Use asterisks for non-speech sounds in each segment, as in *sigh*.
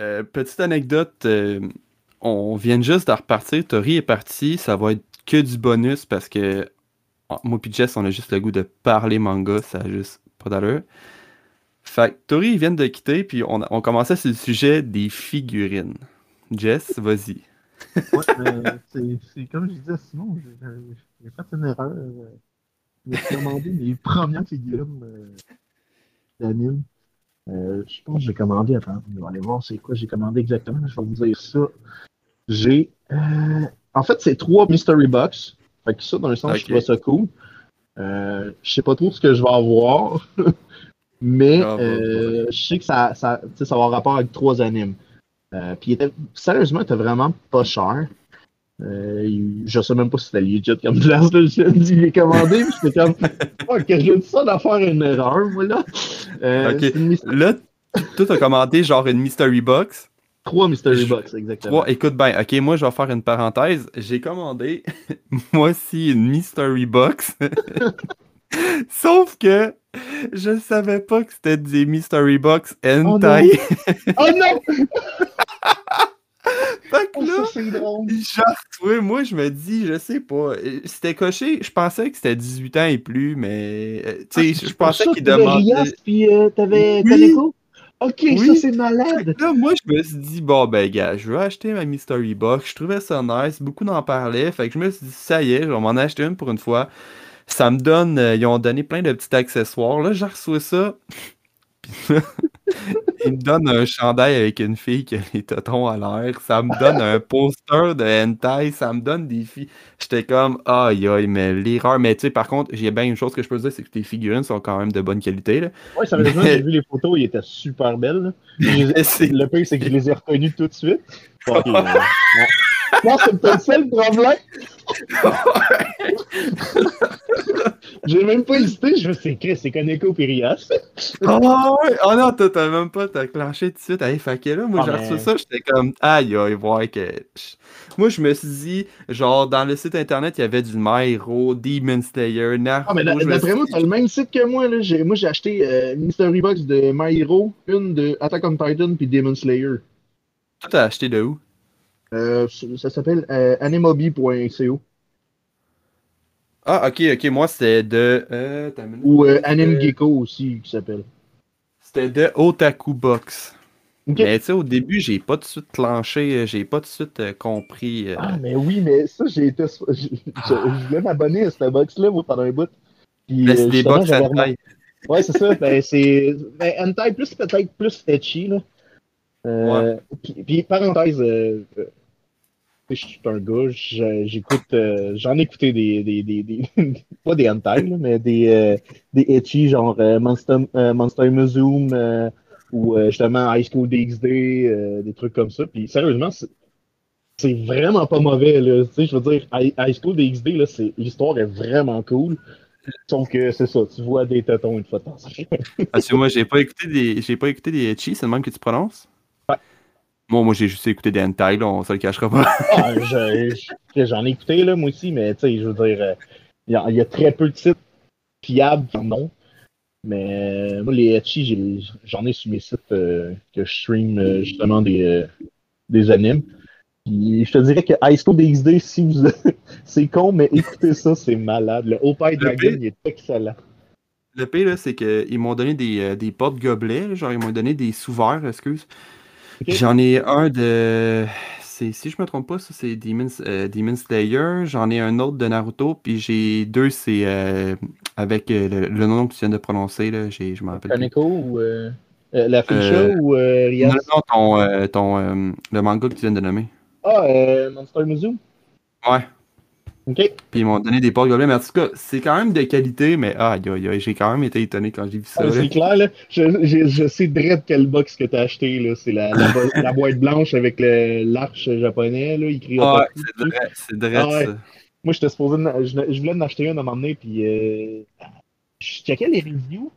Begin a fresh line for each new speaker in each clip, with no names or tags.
Euh, petite anecdote, euh, on vient juste de repartir. Tori est parti, ça va être que du bonus parce que ah, moi et Jess, on a juste le goût de parler manga, ça a juste pas d'allure. Fait que Tori, ils viennent de quitter, puis on, on commençait sur le sujet des figurines. Jess, vas-y.
Ouais, mais c'est comme je disais Simon, j'ai fait une erreur. J'ai commandé mes premières figurines euh, d'anime. Euh, je pense que j'ai commandé, attends, on va aller voir c'est quoi j'ai commandé exactement, je vais vous dire ça. J'ai. Euh, en fait, c'est trois Mystery Box. Fait que ça, dans le sens, je trouve ça cool. Euh, je sais pas trop ce que je vais avoir. *laughs* Mais
Ah,
je sais que ça, ça, ça va avoir rapport avec trois animes. Puis était, sérieusement, il était vraiment pas cher. Euh, je sais même pas si c'était legit comme *laughs* place. Là. Je l'ai commandé, puis j'étais comme, oh, que j'ai dit ça d'en faire une erreur, moi là. Euh,
Ok. Là, toi, t'as commandé genre une mystery box.
Trois Mystery
Je-
Box, exactement.
Trois, écoute bien, ok, moi je vais faire une parenthèse. J'ai commandé, *laughs* moi aussi, une mystery box. *laughs* Sauf que je savais pas que c'était des mystery box hentai.
Oh non! *laughs* *laughs*
fait que
Oh,
là, genre, moi je me dis, je sais pas. C'était coché, je pensais que c'était 18 ans et plus, mais euh, tu sais, je pensais qu'il demandait.
Puis euh, t'avais
Oui.
Ok,
Oui.
ça c'est malade.
Là, moi, je me suis dit, bon, ben, gars, je vais acheter ma Mystery Box. Je trouvais ça nice. Beaucoup n'en parlaient. Fait que je me suis dit, ça y est, je vais m'en acheter une pour une fois. Ça me donne, euh, ils ont donné plein de petits accessoires. Là, j'ai reçu ça. *laughs* Puis là, *laughs* ils me donnent un chandail avec une fille qui a les totons à l'air. Ça me donne un poster de hentai. Ça me donne des filles. J'étais comme, aïe, aïe, mais l'erreur. Mais tu sais, par contre, j'ai bien une chose que je peux dire, c'est que tes figurines sont quand même de bonne qualité. Là.
Ouais, sérieusement,
Mais-
j'ai vu les photos, ils étaient super belles. *laughs* les Le pire, c'est que je les ai reconnues tout de suite. *laughs* Ouais. Non, c'est peut-être ça le problème. J'ai même pas hésité, je me suis dit, Chris, c'est Kaneko puis Rias.
Oh, ouais. oh non, t'as même pas, t'as clenché tout de suite. Hey, fait que là, moi,
Ah,
j'ai
mais-
reçu ça, j'étais comme, aïe, aïe, voir que. Moi, je me suis dit, genre, dans le site internet, il y avait du My Hero, Demon Slayer, Naruto.
Ah, mais d'après moi, t'as le même site que moi. Là. Moi, j'ai acheté euh, Mystery Box de My Hero, une de Attack on Titan puis Demon Slayer.
Toi, t'as acheté de où?
Euh, ça s'appelle euh, animobi.co
Ah, ok, ok, moi, c'était de. Euh,
ou euh,
C'était-
Anime Gecko aussi, qui s'appelle.
C'était de Otaku Box. Mais tu sais, au début, j'ai pas tout de suite clenché, euh, j'ai pas tout de suite euh, compris. euh,
Ah, mais oui, mais ça, j'ai été. Je, je- voulais m'abonner à cette box-là, moi, pendant un bout. Puis,
mais c'est des box hentai.
Ouais, c'est ça. Ben, c'est. Ben, hentai, plus peut-être plus etchy, là. Euh, puis, puis, parenthèse, euh, euh, je suis un gars, j'écoute. euh, J'en ai écouté des. des, des, des- *laughs* pas des hentai, mais des, des genre Monster, Monster Museum ou justement High School DxD, des trucs comme ça. Puis, sérieusement, c'est vraiment pas mauvais, là. Tu sais, je veux dire, High School DxD, l'histoire est vraiment cool. Sauf que c'est ça, tu vois des tétons une fois de temps.
Parce que moi, j'ai pas écouté des. J'ai pas écouté des Echi, c'est le même que tu prononces? Bon, moi, j'ai juste écouté hentai, là, on se le cachera pas. *laughs*
Ah, je- je- J'en ai écouté, là, moi aussi, mais tu sais, je veux dire, euh, il y, a- il y a très peu de sites fiables qui en. Mais euh, moi, les j'ai- j'en ai sur mes sites euh, que je stream justement des, des animes. Puis je te dirais que High School DxD, si vous *laughs* c'est con, mais écoutez ça, c'est malade. Le Opie Dragon, il est excellent.
Le pire, là, c'est qu'ils m'ont donné des, des porte-gobelets, là, genre, ils m'ont donné des sous-verts, excuse. J'en ai un de. Si je me trompe pas, ça, c'est Demon, euh, Demon Slayer. J'en ai un autre de Naruto. Puis j'ai deux, c'est euh, avec euh, le, le nom que tu viens de prononcer, là, j'ai- je m'en rappelle.
Kaneko ou la Fuchsia ou Rias?
Non, non, ton, ton, le manga que tu viens de nommer.
Ah, euh, Monster Museum?
Ouais.
Ok.
Puis ils m'ont donné des porte-gobelets. Mais en tout cas, c'est quand même de qualité. Mais aïe, aïe, aïe, j'ai quand même été étonné quand j'ai vu ça.
Ah, c'est clair, là. Je, je, je sais direct quelle box que t'as acheté, là. C'est la, la, bo- la boîte blanche avec le- l'arche japonais, là. Écrit Otaku
c'est vrai
Ah ouais. Moi, j'étais supposé. Je, je voulais en acheter une à m'emmener, puis. Euh, je checkais les reviews,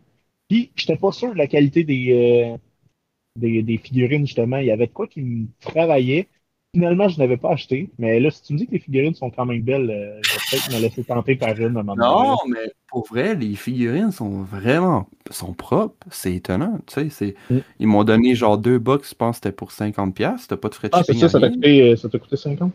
puis j'étais pas sûr de la qualité des, euh, des, des figurines, justement. Il y avait de quoi qui me travaillait. Finalement, je n'avais pas acheté. Mais là, si tu me dis que les figurines sont quand même belles, euh, je vais peut-être me laisser tenter par une à un moment
Non, mais pour vrai, les figurines sont vraiment sont propres. C'est étonnant. Tu sais.
Mm.
Ils m'ont donné genre deux box, je pense que c'était pour 50$. T'as pas de frais de
Ah, c'est ça, ça
rien.
t'a coûté, euh, ça t'a coûté 50?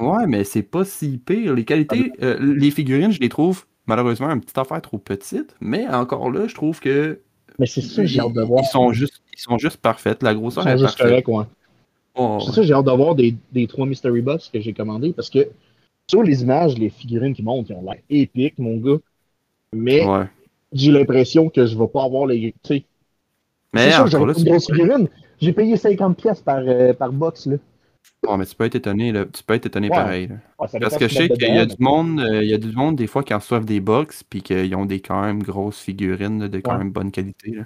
Ouais, mais c'est pas si pire. Les qualités,
Ah,
euh, les figurines, je les trouve malheureusement une petite affaire trop petite. Mais encore là, je trouve que
Mais c'est ça, j'ai
ils,
hâte de voir.
ils sont juste, ils sont juste parfaits. La
Ils
grosseur
sont
est
juste
parfaite.
ouais.
Oh,
C'est ça, j'ai hâte de voir des, des trois Mystery Box que j'ai commandés parce que sur les images, les figurines qui montent, ils ont l'air épiques, mon gars. Mais
ouais.
j'ai l'impression que je vais pas avoir les. Tu sais,
Mais
c'est sûr, j'aurais
là,
une
tu
grosse figurine. J'ai payé 50$ piastres par, euh, par box, là.
Oh, mais tu peux être étonné, là. Tu peux être étonné
Ouais.
pareil.
Ouais, ça
Parce que je sais qu'il y a du monde, euh, il y a du monde des fois qui en reçoivent des box puis qu'ils ont des quand même grosses figurines là, de quand même bonne qualité. là.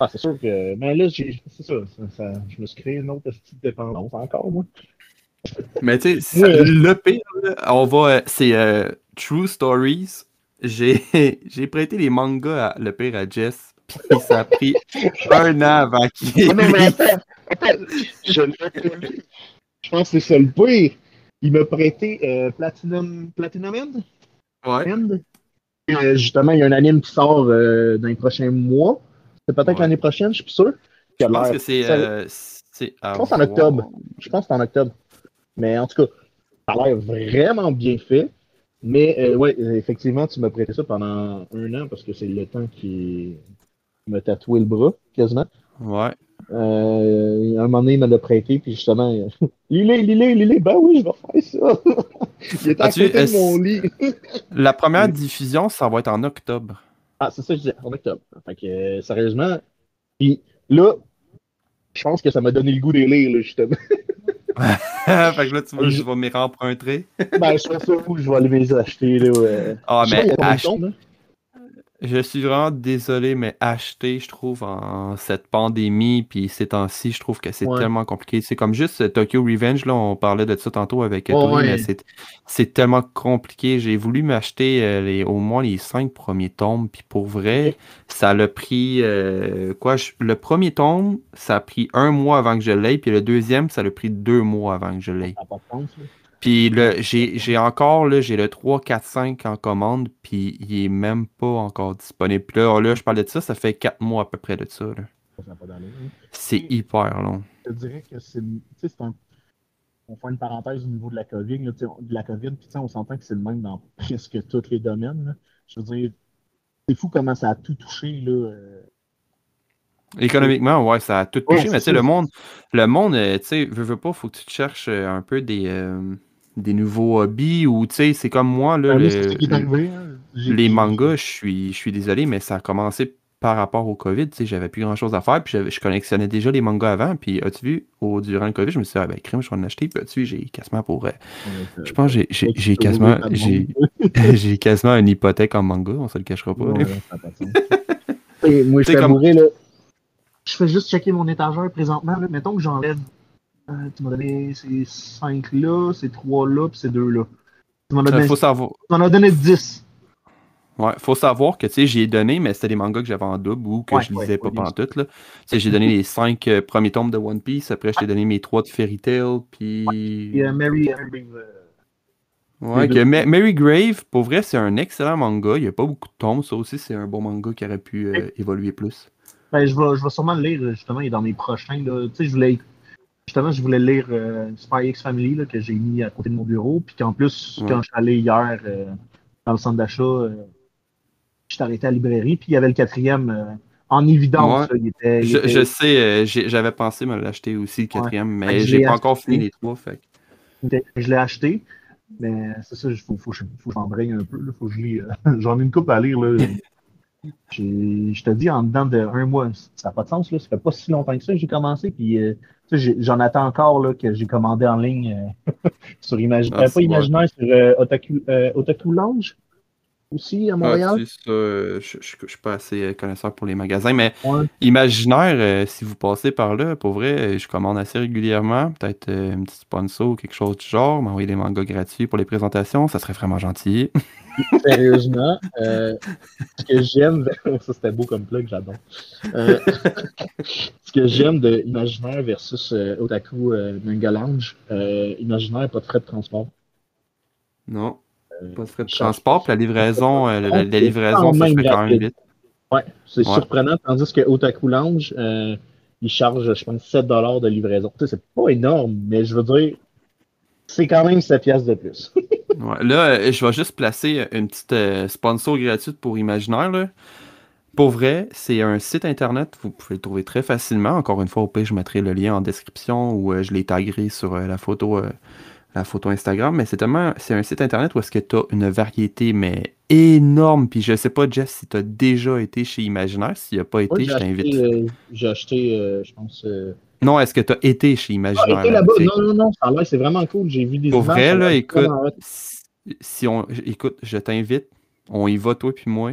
Ah, c'est sûr que. Mais là, j'ai- c'est ça, ça, ça- Je me suis créé une autre petite dépendance encore, moi.
Mais tu sais,
Ouais.
le pire, là, on va, euh, c'est euh, True Stories. J'ai *laughs* j'ai prêté les mangas, à, le pire, à Jess. Puis ça a pris *laughs* un an avant qu'il
Ah non, mais attends, attends, je l'ai. Je pense que c'est ça le pire. Il m'a prêté euh, Platinum, Platinum End?
Ouais.
End? Euh, justement, il y a un anime qui sort dans les prochains mois. C'est peut-être
Ouais.
l'année prochaine, je suis plus sûr.
Je pense que c'est. euh, à
Je pense en octobre. Je pense que c'est en octobre. Mais en tout cas, ça a l'air vraiment bien fait. Mais euh, ouais, effectivement, tu m'as prêté ça pendant un an parce que c'est le temps qui m'a tatoué le bras, quasiment.
Ouais.
Euh, un moment donné, il me l'a prêté, puis justement, *laughs* Lilé, Lilé, Lilé, ben oui, je vais faire ça. *laughs* il était à côté de mon lit.
La première *laughs* diffusion, ça va être en octobre?
Ah, c'est ça que je disais, en octobre. Fait que, euh, sérieusement, puis là, je pense que ça m'a donné le goût des lire, là, justement. *laughs*
fait que là, tu vois, je vais m'y remprunter.
ben, je pense ça où je vais aller les acheter, là. ouais.
Ah,
sais
mais ach-
là?
Je suis vraiment désolé, mais acheter, je trouve, en cette pandémie, puis ces temps-ci, je trouve que c'est
Ouais.
tellement compliqué. C'est comme juste euh, Tokyo Revenge, là, on parlait de ça tantôt avec Tony,
ouais.
mais c'est- tellement compliqué. J'ai voulu m'acheter euh, les, au moins les cinq premiers tomes, puis pour vrai, ça l'a pris, euh, quoi, je- le premier tome, ça a pris un mois avant que je l'aie, puis le deuxième, ça l'a pris deux mois avant que je l'aie. Puis j'ai, encore, là, j'ai le 3, 4, 5 en commande, puis il est même pas encore disponible. Puis là, là, je parlais de ça, ça fait 4 mois à peu près de ça.
hein.
C'est hyper long.
je dirais que c'est. Un. On fait une parenthèse au niveau de la COVID, là, de la COVID, puis on s'entend que c'est le même dans presque tous les domaines. là. Je veux dire, c'est fou comment ça a tout touché, là. euh,
Économiquement, ouais, ça a tout
Ouais,
touché, mais tu sais, le monde, le monde, euh, tu sais, veux, veux pas, faut que tu te cherches euh, un peu des, euh, des nouveaux hobbies, ou tu sais, c'est comme moi, là,
ben,
le- le-
hein.
Les
j'ai-
mangas, je suis, je suis désolé, mais ça a commencé par rapport au COVID, tu sais, j'avais plus grand chose à faire, puis je collectionnais déjà les mangas avant, puis as-tu vu, au, durant le COVID, je me suis dit, ah ben, crime, je vais en acheter, puis as-tu vu, j'ai quasiment pour, euh, je pense, que j'ai- j'ai j'ai quasiment, j'ai *laughs* j'ai quasiment une hypothèque en manga, on se le cachera pas.
Ouais, *laughs* moi, je
Tu sais,
fais
comme-
mourir, là. Je fais juste checker mon étagère présentement. Là. Mettons que j'enlève. Euh, tu m'as donné ces 5 là, ces 3 là, puis ces 2 là. Tu m'en as donné,
faut savoir,
tu m'en as donné 10.
ouais, faut savoir que, tu sais, j'y ai donné, mais c'était des mangas que j'avais en double ou que
Ouais,
je
ouais,
lisais pas pantoute, là. Tu sais, j'ai donné les cinq euh, premiers tomes de One Piece, après, je t'ai donné mes trois de Fairy Tail, puis...
Et euh, Mary,
Ouais, que Ma- Mary Grave, pour vrai, c'est un excellent manga. Il n'y a pas beaucoup de tomes. Ça aussi, c'est un bon manga qui aurait pu euh, évoluer plus.
Ben, je vais, je vais sûrement le lire, justement, il est dans mes prochains. Là. Tu sais, je voulais, justement, je voulais lire euh, Spy X Family, là, que j'ai mis à côté de mon bureau. Puis qu'en plus,
Ouais.
quand je suis allé hier euh, dans le centre d'achat, euh, je suis arrêté à la librairie. Puis il y avait le quatrième euh, en évidence.
Ouais.
là, il était, il
Je,
était-
je sais, j'avais pensé me l'acheter aussi, le quatrième, mais
que
j'ai pas encore fini les trois. Fait. que-
je l'ai acheté. Mais c'est ça, il faut, faut, faut que j'en braille un peu. Là, faut que je lis. *laughs* J'en ai une coupe à lire. Là. *laughs* Je te dis, en dedans d'un mois, ça n'a pas de sens. Là. Ça fait pas si longtemps que ça que j'ai commencé. Puis, euh, j'en attends encore là, que j'ai commandé en ligne euh, *laughs* sur Imaginaire.
Ah,
pas Imaginaire, sur euh, Otaku, euh, Otaku Lounge. Aussi à Montréal?
Ah, ça, je, je, suis pas assez connaisseur pour les magasins, mais Imaginaire, si vous passez par là, pour vrai, je commande assez régulièrement. Peut-être un petit sponsor ou quelque chose du genre, m'envoyer des mangas gratuits pour les présentations, ça serait vraiment gentil. *laughs*
Sérieusement, euh, ce que j'aime, *laughs* ça c'était beau comme plug, j'adore. Euh, *laughs* ce que j'aime de Imaginaire versus euh, Otaku Manga Lounge, Imaginaire, pas de frais de transport.
Non, pas de frais de transport, puis la livraison, la, livraison, ça fait quand même vite.
Ouais, c'est surprenant, tandis que Otaku Lounge, il charge, je pense, 7 de livraison. Tu sais, c'est pas énorme, mais je veux dire, c'est quand même 7 pièces de plus. *laughs*
là, euh, je vais juste placer une petite euh, sponsor gratuite pour Imaginaire. Pour vrai, c'est un site internet, vous pouvez le trouver très facilement. Encore une fois, au pire, je mettrai le lien en description ou euh, je l'ai tagué sur la photo la photo Instagram, mais c'est tellement c'est un site internet où est-ce que tu as une variété mais énorme. Puis je sais pas, Jess, si tu as déjà été chez Imaginaire. S'il n'y a pas été, je t'invite.
j'ai acheté, je pense,
non, est-ce que tu as été chez Imaginaire?
Ah, été. Non, non, non, ça c'est vraiment cool. J'ai vu des
Pour vrai, là, écoute, si, on, écoute, je t'invite, on y va, toi puis moi.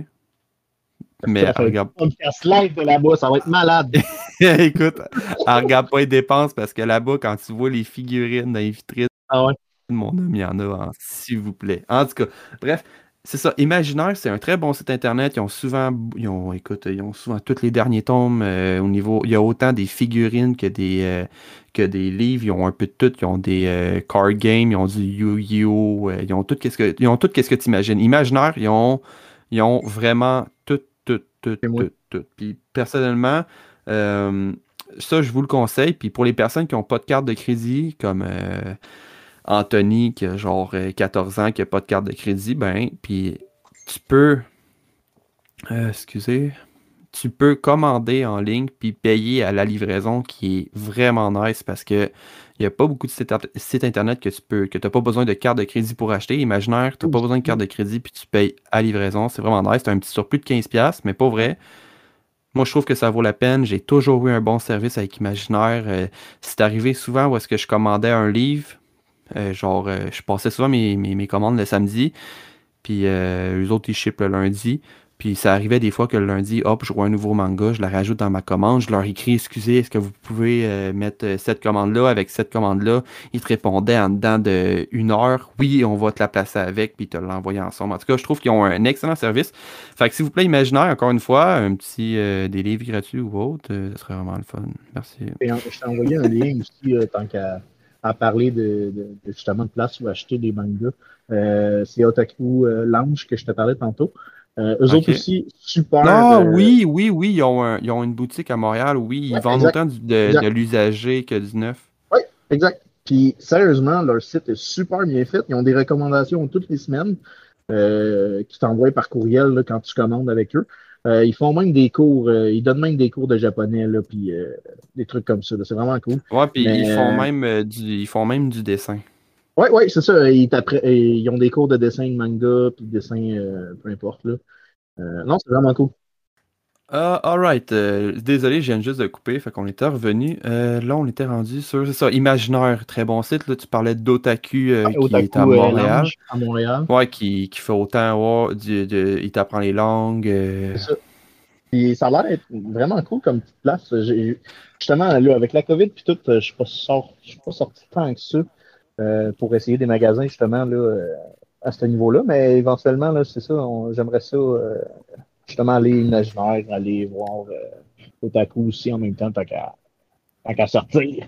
Mais regarde. On live de là-bas, ça va être malade. *laughs*
écoute, regarde pas les dépenses parce que là-bas, quand tu vois les figurines dans les vitrines,
ah ouais?
mon homme, il y en a, s'il vous plaît. En tout cas, bref, c'est ça. Imaginaire, c'est un très bon site internet. Ils ont souvent, ils ont, écoute, ils ont souvent tous les derniers tomes euh, au niveau. Il y a autant des figurines que des, euh, que des livres. Ils ont un peu de tout. Ils ont des euh, card games, ils ont du Yu-Gi-Oh! ils ont tout qu'est-ce que, ils ont tout qu'est-ce que tu imagines. Imaginaire, ils ont, ils ont vraiment tout, tout, tout, tout, tout. Puis personnellement, ça, je vous le conseille. Puis pour les personnes qui n'ont pas de carte de crédit, comme Anthony qui a genre 14 euh, ans, qui n'a pas de carte de crédit, ben, puis tu peux, euh, excusez, tu peux commander en ligne puis payer à la livraison qui est vraiment nice parce que il n'y a pas beaucoup de sites, internet que tu peux, que tu n'as pas besoin de carte de crédit pour acheter. Imaginaire, tu n'as pas besoin de carte de crédit puis tu payes à livraison. C'est vraiment nice. Tu as un petit surplus de 15$, mais pas vrai. Moi, je trouve que ça vaut la peine. J'ai toujours eu un bon service avec Imaginaire. Euh, c'est arrivé souvent où est-ce que je commandais un livre, euh, genre, euh, je passais souvent mes, commandes le samedi, puis euh, eux autres, ils shippent le lundi. Puis ça arrivait des fois que le lundi, hop, je vois un nouveau manga, je la rajoute dans ma commande, je leur écris Excusez, est-ce que vous pouvez mettre cette commande-là avec cette commande-là? Ils te répondaient en dedans d'une heure Oui, on va te la placer avec, puis te l'envoyer ensemble. En tout cas, je trouve qu'ils ont un excellent service. Fait que s'il vous plaît, imaginaire, encore une fois, un petit des livres gratuits ou autre, ce serait vraiment le fun. Merci.
Je t'ai envoyé un lien aussi, tant qu'à à parler de, justement de place où acheter des mangas. Euh, c'est Otaku euh, Lounge que je te parlais tantôt. Euh, eux autres aussi, super.
Ah oui, oui, oui, ils ont, ils ont, une boutique à Montréal, oui. Ils vendent autant de, l'usager que du neuf.
Oui, exact. Puis sérieusement, leur site est super bien fait. Ils ont des recommandations toutes les semaines qui t'envoient par courriel quand tu commandes avec eux. Euh, ils font même des cours, euh, ils donnent même des cours de japonais, là, puis euh, des trucs comme ça. C'est vraiment cool.
Ouais, puis ils font même du, ils font même du dessin.
Ouais, ouais, c'est ça. Ils, ils, ont des cours de dessin de manga, puis de dessin, peu importe. Là. non, c'est vraiment cool.
Ah, alright. désolé, je viens juste de couper. Fait qu'on était revenu. là, on était rendu sur. C'est ça, Imaginaire, très bon site. Là, tu parlais d'Otaku
ah, qui est à Montréal. à Montréal.
Ouais, qui, qui fait autant. Ouais, il t'apprend les langues. C'est ça.
Puis ça a l'air d'être vraiment cool comme petite place. Justement, là, avec la COVID puis tout, je suis pas suis pas sorti tant que ça euh, pour essayer des magasins justement là, euh, à ce niveau-là. Mais éventuellement, là, c'est ça, j'aimerais ça euh, justement aller imaginaire, aller voir tout à coup aussi en même temps, tant qu'à sortir.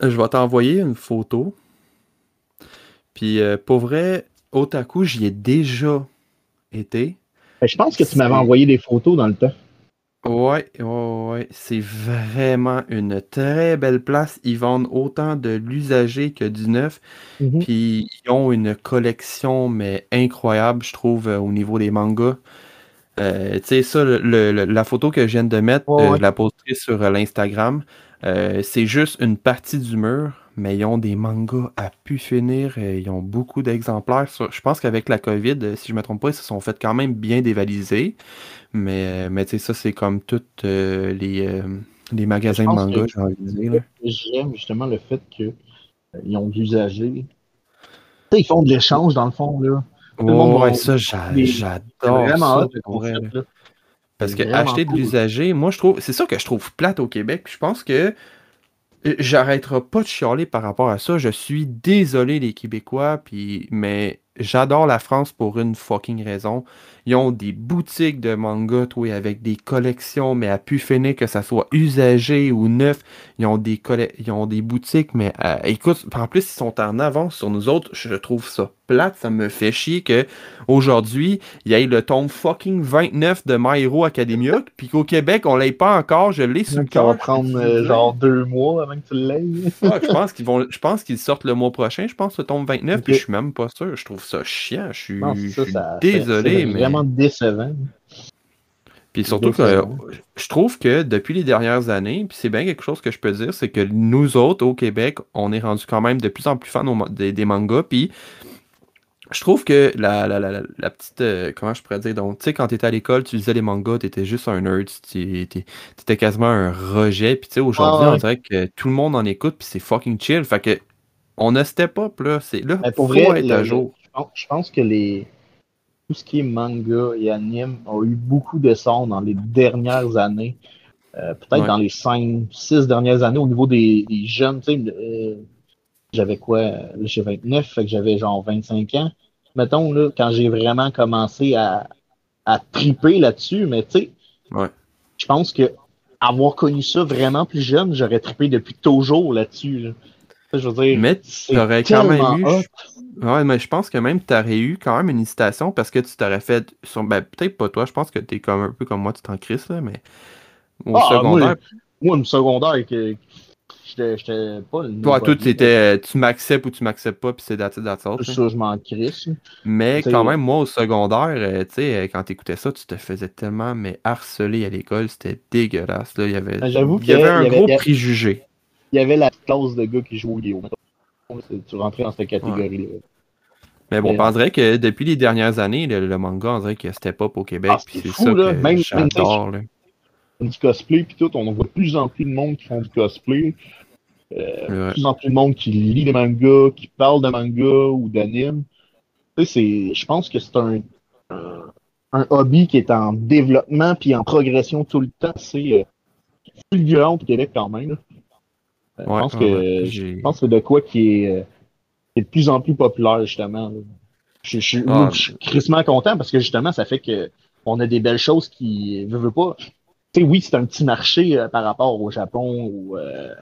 Je vais t'envoyer une photo. Puis pour vrai, Otaku, j'y ai déjà été.
Ben, je pense que tu m'avais envoyé des photos dans le temps.
Ouais, ouais, ouais. C'est vraiment une très belle place. Ils vendent autant de l'usager que du neuf. Mhm. Puis ils ont une collection, mais incroyable, je trouve, euh, au niveau des mangas. Euh, tu sais, ça, la photo que je viens de mettre, euh, je la posterai sur l'Instagram. c'est juste une partie du mur mais ils ont des mangas à pu finir. Euh, ils ont beaucoup d'exemplaires. Je pense qu'avec la COVID, euh, si je ne me trompe pas, ils se sont fait quand même bien dévaliser. Mais, euh, mais tu sais, ça, c'est comme tous les, les, magasins de manga, j'ai envie de dire.
J'aime justement le fait qu'ils ont d'usager. Ils font de l'échange, dans le fond. là.
Ouais, ça, j'adore
vraiment
ça. Parce que acheter de l'usager, moi, je trouve. C'est ça que je trouve plate au Québec. je pense que euh, j'arrêterai pas de chialer par rapport à ça. Je suis désolé, les Québécois, puis mais j'adore la France pour une fucking raison. Ils ont des boutiques de manga, oui, avec des collections, mais à pu finir que ça soit usagé ou neuf. Ils ont des, ils ont des boutiques, mais euh, écoute, en plus, ils sont en avance sur nous autres. Je trouve ça plate. Ça me fait chier que aujourd'hui, il y ait le tome fucking 29 de My Hero Academia, *laughs* puis qu'au Québec, on l'ait pas encore. Je l'ai sur le
Ça va prendre euh, genre deux mois avant que tu l'aies.
je pense qu'ils vont, je pense qu'ils sortent le mois prochain. Je pense le tome 29, puis je suis même pas sûr. Je trouve ça chiant. Je suis, désolé, mais
vraiment décevant.
Puis surtout que je trouve que depuis les dernières années, puis c'est bien quelque chose que je peux dire, c'est que nous autres au Québec, on est rendu quand même de plus en plus fans des, mangas. Puis je trouve que la, la, petite. Euh, comment je pourrais dire Donc, tu sais, quand tu étais à l'école, tu lisais les mangas, tu étais juste un nerd, tu étais quasiment un rejet. Puis tu sais, aujourd'hui, on dirait que tout le monde en écoute, puis c'est fucking chill. Fait que on a step up, là. C'est là,
pour vrai, être à jour. Je pense que les tout ce qui est manga et anime a eu beaucoup de sons dans les dernières années. Euh, peut-être dans les 5, 6 dernières années au niveau des, jeunes. Euh, j'avais quoi? J'ai 29, fait que j'avais genre 25 ans. Mettons, là, quand j'ai vraiment commencé à, à triper là-dessus, mais tu sais, je pense que avoir connu ça vraiment plus jeune, j'aurais trippé depuis toujours là-dessus. Je veux dire,
mais tu aurais quand même eu. Ouais, mais je pense que même tu aurais eu quand même une hésitation parce que tu t'aurais fait. Sur... Ben, peut-être pas toi, je pense que tu es comme un peu comme moi, tu t'en crisses, là, mais.
Au ah, secondaire. Moi, moi, secondaire, que j'étais pas le.
Toi, tout, c'était tu m'acceptes ou tu m'acceptes pas, puis c'est that's
it, Ça, je m'en crisse.
Mais quand même, moi, au secondaire, euh, tu sais, quand t'écoutais ça, tu te faisais tellement mais harceler à l'école, c'était dégueulasse. Là. Il y avait,
ben,
il y avait un gros préjugé.
Il y avait la classe de gars qui jouaient au Léo tu rentrais dans cette catégorie-là.
Mais bon, on dirait que depuis les dernières années, le, manga, on dirait qu'il step up au Québec. Ah, c'est ça que même, j'adore.
Du cosplay, puis tout, on voit de plus en plus de monde qui font du cosplay. Euh, de plus en plus de monde qui lit des mangas, qui parle de mangas ou d'anime. Je pense que c'est un, un, hobby qui est en développement puis en progression tout le temps. C'est euh, fulgurant au Québec quand même. Je, pense que, je pense que c'est de quoi qui est, euh, de plus en plus populaire, justement. Je, je, ah, suis crissement content parce que justement, ça fait que on a des belles choses qui ne veut pas. Tu sais, oui, c'est un petit marché euh, par rapport au Japon ou euh,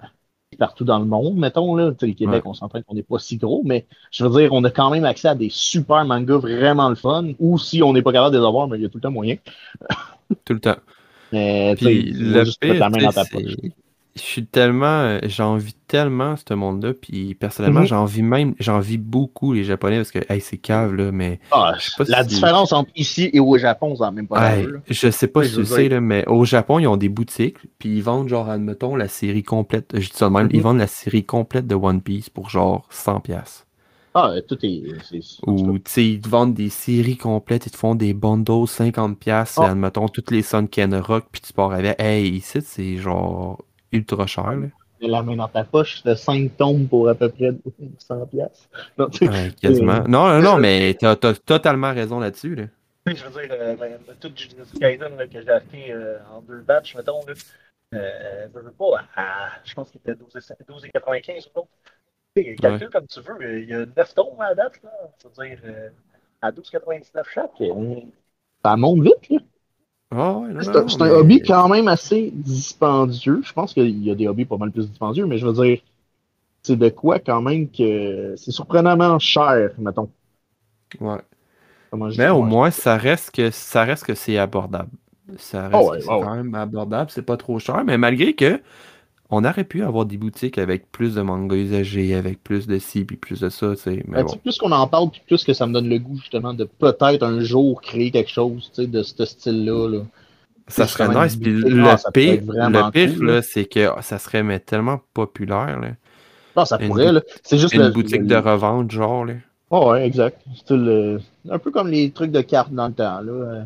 partout dans le monde, mettons. Là. le Québec, on s'entend qu'on n'est pas si gros, mais je veux dire, on a quand même accès à des super mangas vraiment le fun. Ou si on n'est pas capable de les avoir, mais il y a tout le temps moyen.
tout le temps. *laughs*
Mais, Puis, le
pire, je suis tellement, euh, j'envie tellement ce monde-là, puis personnellement, mhm. j'envie même, j'envie beaucoup les Japonais parce que, hey, c'est cave, là, mais.
Ah, la différence entre ici et au Japon, c'est même pas
hey, Je sais pas si tu sais, là, mais au Japon, ils ont des boutiques, puis ils vendent, genre, admettons, la série complète, je dis ça de même, ils mhm. vendent la série complète de One Piece pour, genre, 100$.
Ah, tout est.
Ou, tu sais, ils te vendent des séries complètes, ils te font des bundles 50$, oh. admettons, toutes les Sun Ken Rock, puis tu pars avec. Hey, ici, c'est genre ultra cher. Là.
La main dans ta poche, de 5 tombes pour à peu près 100 pièces.
Non, quasiment. Non, non, non, mais t'as as totalement raison là-dessus. Là.
Je veux dire, euh, ben, tout Jujutsu Kaisen que j'ai acheté euh, en deux batchs, mettons, là, euh, je veux pas, à, je pense qu'il était 12,95 ou non. Calcule comme tu veux, il y a 9 tombes à la date, là. C'est-à-dire, euh, à 12,99 chaque. Ça monte vite, là.
Ah
c'est un, hobby quand même assez dispendieux. Je pense qu'il y a des hobbies pas mal plus dispendieux, mais je veux dire, c'est de quoi quand même que c'est surprenamment cher, mettons.
Ouais. Mais au moins, ça reste que ça reste que c'est abordable. Ça reste oh quand même abordable, c'est pas trop cher, mais malgré que on aurait pu avoir des boutiques avec plus de mangas usagés, avec plus de ci, puis plus de ça, tu
Mais ben, Plus qu'on en parle, plus que ça me donne le goût, justement, de peut-être un jour créer quelque chose, tu sais, de ce style-là.
Ça serait nice, puis le pire, le pire, là, c'est que ça serait mais tellement populaire, là.
Non, ça pourrait, là. C'est juste
Une boutique de revente, genre, là.
Oh, ouais, exact. C'est un peu comme les trucs de cartes dans le temps, là. Euh,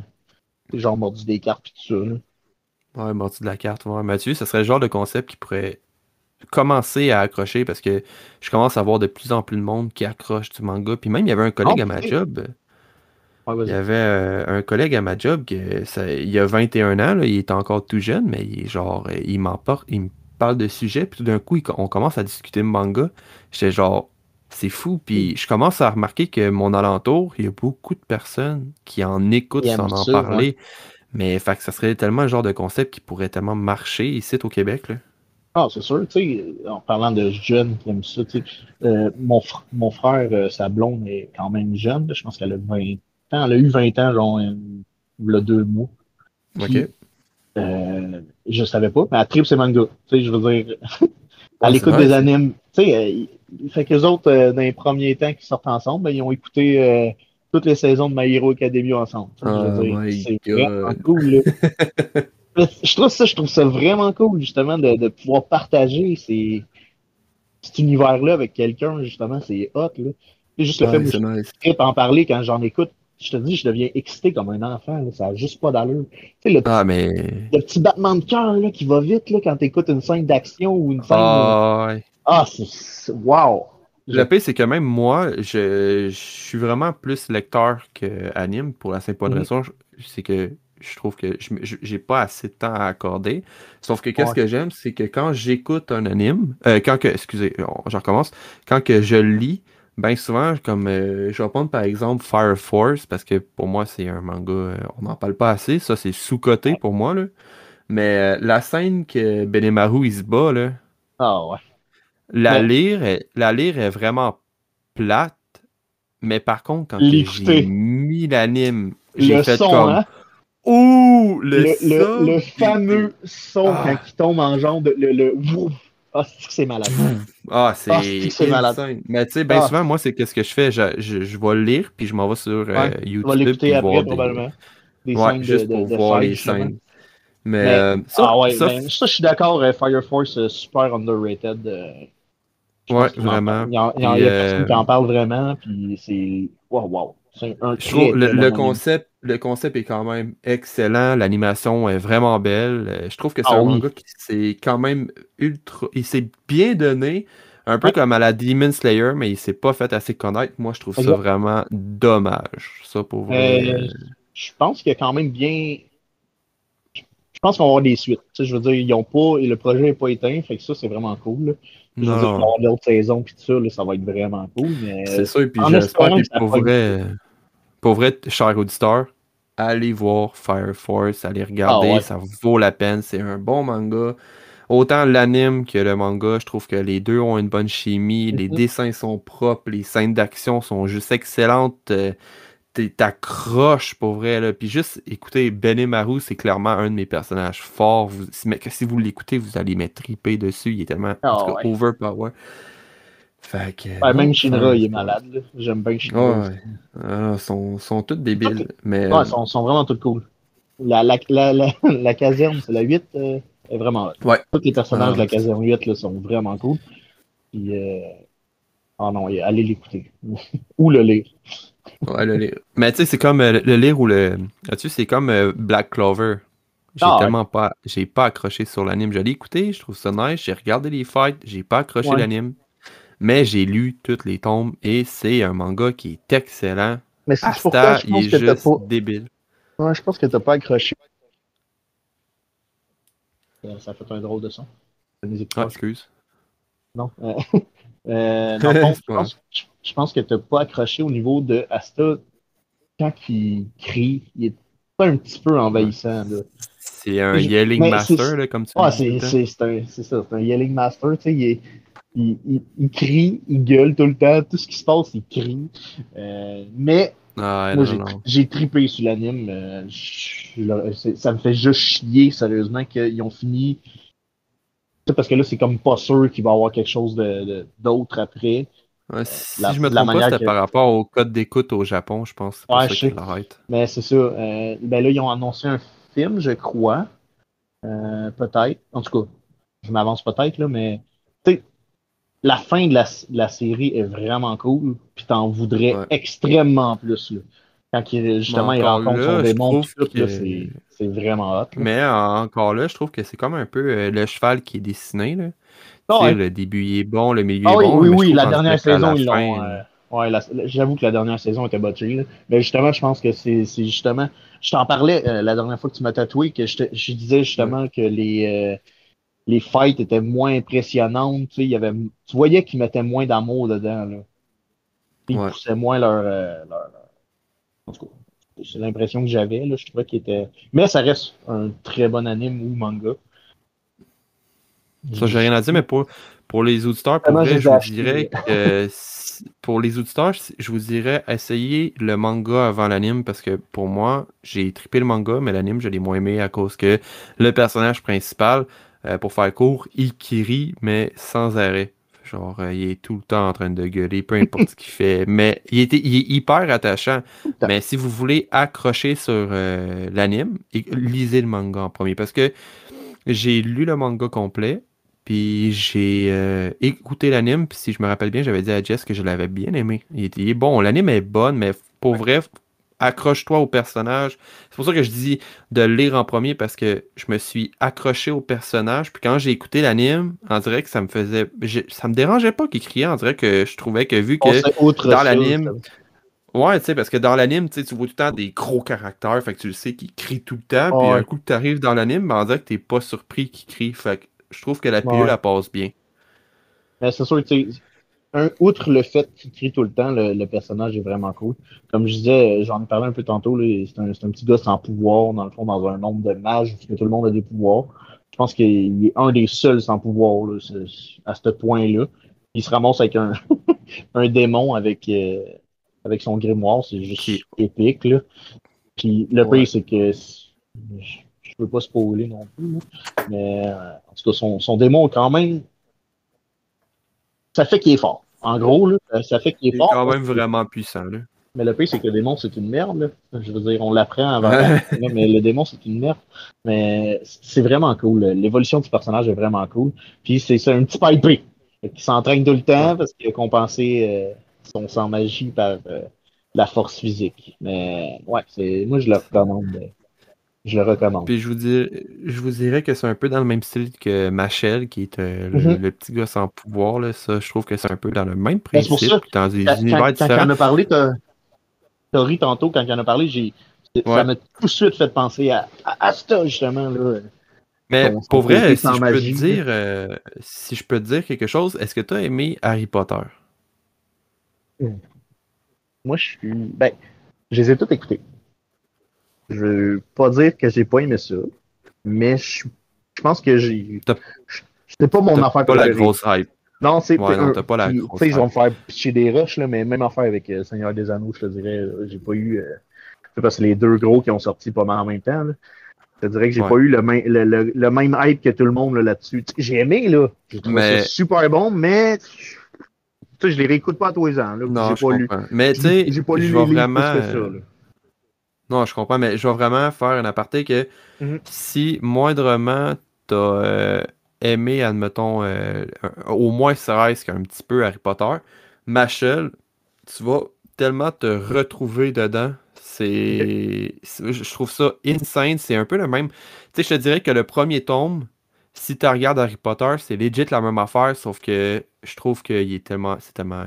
genre mordu des cartes, puis tout ça, là.
Ouais, mordu de la carte. Ouais. Mathieu, ça serait le genre de concept qui pourrait commencer à accrocher parce que je commence à voir de plus en plus de monde qui accroche du manga. Puis même, il y avait un collègue ah, à ma job. il y avait euh, un collègue à ma job, que ça, il a 21 ans, là, il est encore tout jeune, mais il genre, il m'emporte, il me parle de sujet, puis tout d'un coup, on commence à discuter de manga. J'étais genre, c'est fou, puis je commence à remarquer que mon alentour, il y a beaucoup de personnes qui en écoutent sans en parler. Mais fait que ça serait tellement le genre de concept qui pourrait tellement marcher ici au Québec. Là.
Ah, c'est sûr, tu sais, en parlant de jeunes aiment ça, tu sais, euh, mon, mon frère, euh, sa blonde est quand même jeune, je pense qu'elle a 20 ans, elle a eu 20 ans, genre, il y a deux mois.
ok.
Euh, je savais pas, mais elle tripe ses mangas, tu sais, je veux dire, *laughs* elle écoute des animes, tu sais, il fait que les autres, dans les premiers temps qu'ils sortent ensemble, ben, ils ont écouté toutes les saisons de My Hero Academia ensemble.
Oh c'est vraiment
cool, là. *laughs* je trouve ça, je trouve ça vraiment cool, justement, de, de pouvoir partager ces, cet univers-là avec quelqu'un, justement, c'est hot, là. C'est juste le fait que nice. je en parler quand j'en écoute. Je te dis, je deviens excité comme un enfant, là, ça n'a juste pas d'allure. Tu sais, le,
ah, mais...
le petit battement de cœur là, qui va vite là, quand tu écoutes une scène d'action ou une scène.
Ah, ouais.
ah c'est. Wow!
Le pire, c'est que même moi, je, je, suis vraiment plus lecteur qu'anime pour la simple mm raison. C'est que je trouve que j'ai pas assez de temps à accorder. Sauf que qu'est-ce que j'aime, c'est que quand j'écoute un anime, euh, quand que, excusez, je recommence, quand que je lis, ben souvent, comme euh, je vais prendre par exemple Fire Force, parce que pour moi c'est un manga, euh, on n'en parle pas assez, ça c'est sous-coté pour moi, là. Mais la scène que Benemaru il se bat, là.
Ah ouais.
La, Lyre est, la est vraiment plate, mais par contre, quand j'ai mis l'anime, j'ai fait comme. Hein? Ouh, le,
le, le, fameux son ah. quand il tombe en jambe, le, le Ah, c'est malade.
Ah, c'est ah, malade. Mais tu sais, bien ah. souvent, moi, c'est qu'est-ce que je fais? Je, je, je, vais le lire, puis je m'en vais sur euh, YouTube.
On va l'écouter après, probablement.
Des ouais, juste de, pour de, voir les scènes. Mais,
mais
euh,
ça, ah ouais, ça, ben, ça, je suis d'accord, euh, Fire Force, euh, super underrated. Euh,
ouais, vraiment.
Il y a, il y a, il y a personne qui en parle vraiment, puis c'est. Un
je trouve le, le concept le concept est quand même excellent, l'animation est vraiment belle. Euh, je trouve que c'est ah un manga qui s'est quand même ultra. Il s'est bien donné, un peu comme à la Demon Slayer, mais il s'est pas fait assez connaître. Moi, je trouve ça vraiment dommage. Ça pour.
Euh, je pense qu'il y a quand même bien. Je pense qu'on va avoir des suites. Tu sais, je veux dire, ils ont pas. Le projet n'est pas éteint, fait que ça, c'est vraiment cool. Je veux dire, qu'on va avoir d'autres saisons puis tout ça, là, ça va être vraiment cool.
C'est ça, et puis j'espère que pour vrai. Pour vrai, cher auditeur, allez voir Fire Force, allez regarder, ah, ça vaut la peine. C'est un bon manga. Autant l'anime que le manga, je trouve que les deux ont une bonne chimie, les mhm. dessins sont propres, les scènes d'action sont juste excellentes. Euh, t'accroches pour vrai. Là. Puis juste, écoutez, Benemaru, c'est clairement un de mes personnages forts. si vous l'écoutez, vous allez mettre tripé dessus. Il est tellement
oh,
overpower.
Fait que, même Shinra, il est malade. J'aime bien Shinra.
Ouais, ah, sont, sont tous débiles. Mais...
Ouais, sont, sont vraiment tous cool. La, la, la, la, *laughs* caserne, c'est la 8, euh, est vraiment. Tous les personnages de la ah, caserne 8 là, sont vraiment cool. Puis, euh... oh non, allez l'écouter. *laughs* ou le lire.
Ouais, le lire. Mais tu sais, c'est comme euh, le lire ou le. Là-dessus, c'est comme euh, Black Clover. J'ai ah, tellement pas. J'ai pas accroché sur l'anime. J'ai écouté, je trouve ça nice. J'ai regardé les fights, j'ai pas accroché l'anime. Mais j'ai lu toutes les tombes et c'est un manga qui est excellent.
Mais c'est pour ça, je pense
il est
que juste
pas... débile.
Ouais, je pense que t'as pas accroché. Euh, ça fait un drôle de son.
Ah, excuse.
Non. *laughs* Euh, *laughs* je, pense, je, pense, que t'as pas accroché au niveau de Asta. Quand il crie, il est pas un petit peu envahissant.
C'est un Yelling Master, là, comme tu
dis. Ouais, c'est ça, c'est un Yelling Master. Tu sais, il est il, il, crie, il gueule tout le temps, tout ce qui se passe, il crie. Euh, mais
ah,
moi, j'ai tripé sur l'anime. Euh, ça me fait juste chier, sérieusement, qu'ils ont fini. Parce que là, c'est comme pas sûr qu'il va y avoir quelque chose d'autre de, après.
Ouais, si je me trompe pas, c'était par rapport au code d'écoute au Japon, je pense.
Ouais, ça arrête. Mais c'est ça. Euh, ben là, ils ont annoncé un film, je crois. Euh, peut-être. En tout cas, je m'avance peut-être, là, mais la fin de la, la, série est vraiment cool, puis t'en voudrais extrêmement plus. Là. Quand il, justement il rencontre son démon, que... c'est vraiment hot.
Mais encore là, je trouve que c'est comme un peu euh, le cheval qui est dessiné. Là. Ah, Le début il est bon, le milieu
ah,
est
oui,
bon.
Oui, oui, la dernière saison, ils l'ont. Euh, Ouais, j'avoue que la dernière saison était botchée. Mais justement, je pense que c'est justement. Je t'en parlais euh, la dernière fois que tu m'as tatoué, que je, je disais justement que les, euh, les fights étaient moins impressionnantes. Tu, sais, il y avait, tu voyais qu'ils mettaient moins d'amour dedans. Là. Ils poussaient moins leur. Leur, En tout cas, c'est l'impression que j'avais. Je trouvais qu'il était. Mais ça reste un très bon anime ou manga.
Ça, j'ai rien à dire, mais pour, pour les auditeurs, pour vrai, je vous dirais que pour les auditeurs, je vous dirais essayez le manga avant l'anime parce que pour moi, j'ai trippé le manga, mais l'anime, je l'ai moins aimé à cause que le personnage principal, euh, pour faire court, il crie, mais sans arrêt. Genre, euh, il est tout le temps en train de gueuler, peu importe ce qu'il fait. *laughs* Mais il, était, il est hyper attachant. Mais si vous voulez accrocher sur euh, l'anime, lisez le manga en premier. Parce que j'ai lu le manga complet. Puis j'ai euh, écouté l'anime, puis si je me rappelle bien, j'avais dit à Jess que je l'avais bien aimé. Il était bon, l'anime est bonne, mais pour vrai, accroche-toi au personnage. C'est pour ça que je dis de le lire en premier parce que je me suis accroché au personnage. Puis quand j'ai écouté l'anime, on dirait que ça me faisait. Ça me dérangeait pas qu'il criait. On dirait que je trouvais que vu que dans l'anime. Ouais, tu sais, parce que dans l'anime, tu vois tout le temps des gros caractères, fait que tu le sais qu'ils crient tout le temps, puis un coup que tu arrives dans l'anime, ben, on dirait que t'es pas surpris qu'ils crient, fait que je trouve que la pilule, la passe bien.
Mais c'est sûr que, un, outre le fait qu'il crie tout le temps, le, personnage est vraiment cool. Comme je disais, j'en ai parlé un peu tantôt, c'est un, un, petit gars sans pouvoir, dans le fond, dans un nombre de mages, parce que tout le monde a des pouvoirs. Je pense qu'il est un des seuls sans pouvoir là, à ce point-là. Il se ramasse avec un, *laughs* un démon avec, euh, avec son grimoire, c'est juste épique. Là. Puis le pire, c'est que je veux pas spoiler non plus. Mais euh, en tout cas, son, son démon, quand même, ça fait qu'il est fort. En gros, là, ça fait qu'il est, fort.
Il est quand même vraiment puissant. Là.
Mais le pire, c'est que le démon, c'est une merde. Je veux dire, on l'apprend avant. mais le démon, c'est une merde. Mais c'est vraiment cool. L'évolution du personnage est vraiment cool. Puis c'est un petit pipé qui s'entraîne tout le temps parce qu'il a compensé euh, son sang magie par euh, la force physique. Mais ouais, c'est moi je le recommande. Je le recommande.
Puis je vous, je vous dirais que c'est un peu dans le même style que Machel, qui est euh, mhm. le, petit gars sans pouvoir. Là. Ça, je trouve que c'est un peu dans le même ben, principe, ça, dans des univers
différents. Quand il en a parlé, t'as ri tantôt, quand il en a parlé, j'ai ça m'a tout de suite fait penser à, à, ça, justement. Là.
Mais pour vrai, si je, peux te dire, euh, si je peux te dire quelque chose, est-ce que tu as aimé Harry Potter?
Moi, je suis. Ben, je les ai tous écoutés. Je veux pas dire que j'ai pas aimé ça, mais je, pense que j'ai. C'est pas mon affaire
pas la grosse hype.
Non, c'est
ouais, non, t'as pas la grosse
Tu sais, ils vont me faire pitcher des rushs, là, mais même affaire avec euh, Seigneur des Anneaux, je te dirais, j'ai pas eu. Euh, c'est parce que les deux gros qui ont sorti pas mal en même temps. Là. Je te dirais que j'ai pas eu le, même, le, le, même hype que tout le monde là-dessus. j'ai aimé, là. J'ai trouvé mais... ça super bon, mais tu sais, je les réécoute pas à tous les ans. Là,
non, j'ai pas lu. Mais tu sais, j'ai pas lu les vraiment... ça, là. Non, je comprends, mais je vais vraiment faire un aparté que mhm. si moindrement t'as euh, aimé, admettons, euh, au moins serait-ce qu'un petit peu Harry Potter, Machel, tu vas tellement te retrouver dedans. C'est. Je trouve ça insane. C'est un peu le même. Tu sais, je te dirais que le premier tome, si tu regardes Harry Potter, c'est legit la même affaire, sauf que je trouve qu'il est tellement. C'est tellement.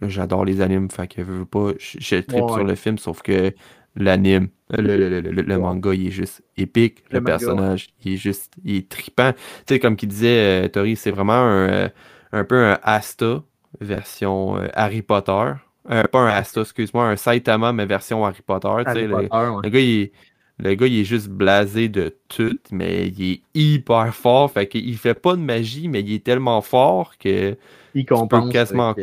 J'adore les animes, fait que je veux pas. Je, tripe sur le film, sauf que l'anime, le, manga, il est juste épique. Le, personnage, il est juste, il est trippant. Tu sais, comme qu'il disait, euh, Tori, c'est vraiment un, euh, un, peu un Asta version euh, Harry Potter. pas un Asta, excuse-moi, un Saitama, mais version Harry Potter. le, gars, il est, le gars, il est juste blasé de tout, mais il est hyper fort. Fait qu'il fait pas de magie, mais il est tellement fort que.
Il compense.
quasiment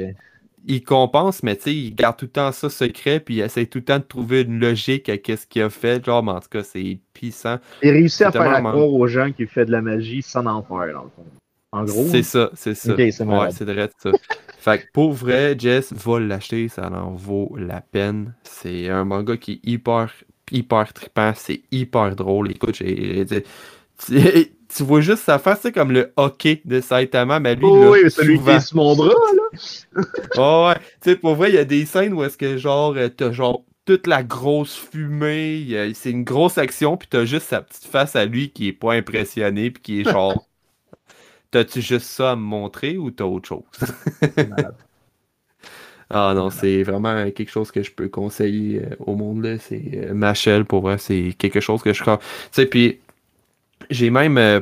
il compense, mais tu sais, il garde tout le temps ça secret, puis il essaie tout le temps de trouver une logique à ce qu'il a fait. Genre, mais en tout cas, c'est puissant.
Il réussit à faire croire aux gens qu'il fait de la magie sans en faire, dans le fond. En gros.
C'est ça, c'est ça. ouais, c'est vrai ça. *laughs* fait que pour vrai, Jess va l'acheter, ça en vaut la peine. C'est un manga qui est hyper, hyper trippant, c'est hyper drôle. Écoute, j'ai *laughs* tu vois juste sa face, c'est comme le hockey de Saitama, mais lui,
oh, oui, celui qui est sur mon bras, là. *laughs*
oh, ouais, tu sais, pour vrai, il y a des scènes où est-ce que, genre, euh, t'as genre toute la grosse fumée, c'est une grosse action, puis t'as juste sa petite face à lui qui est pas impressionné, puis qui est *laughs* genre, t'as-tu juste ça à me montrer ou t'as autre chose? Ah non, c'est vraiment quelque chose que je peux conseiller euh, au monde. là. C'est euh, Machel, pour vrai, c'est quelque chose que je crois. Tu sais, puis j'ai même. euh,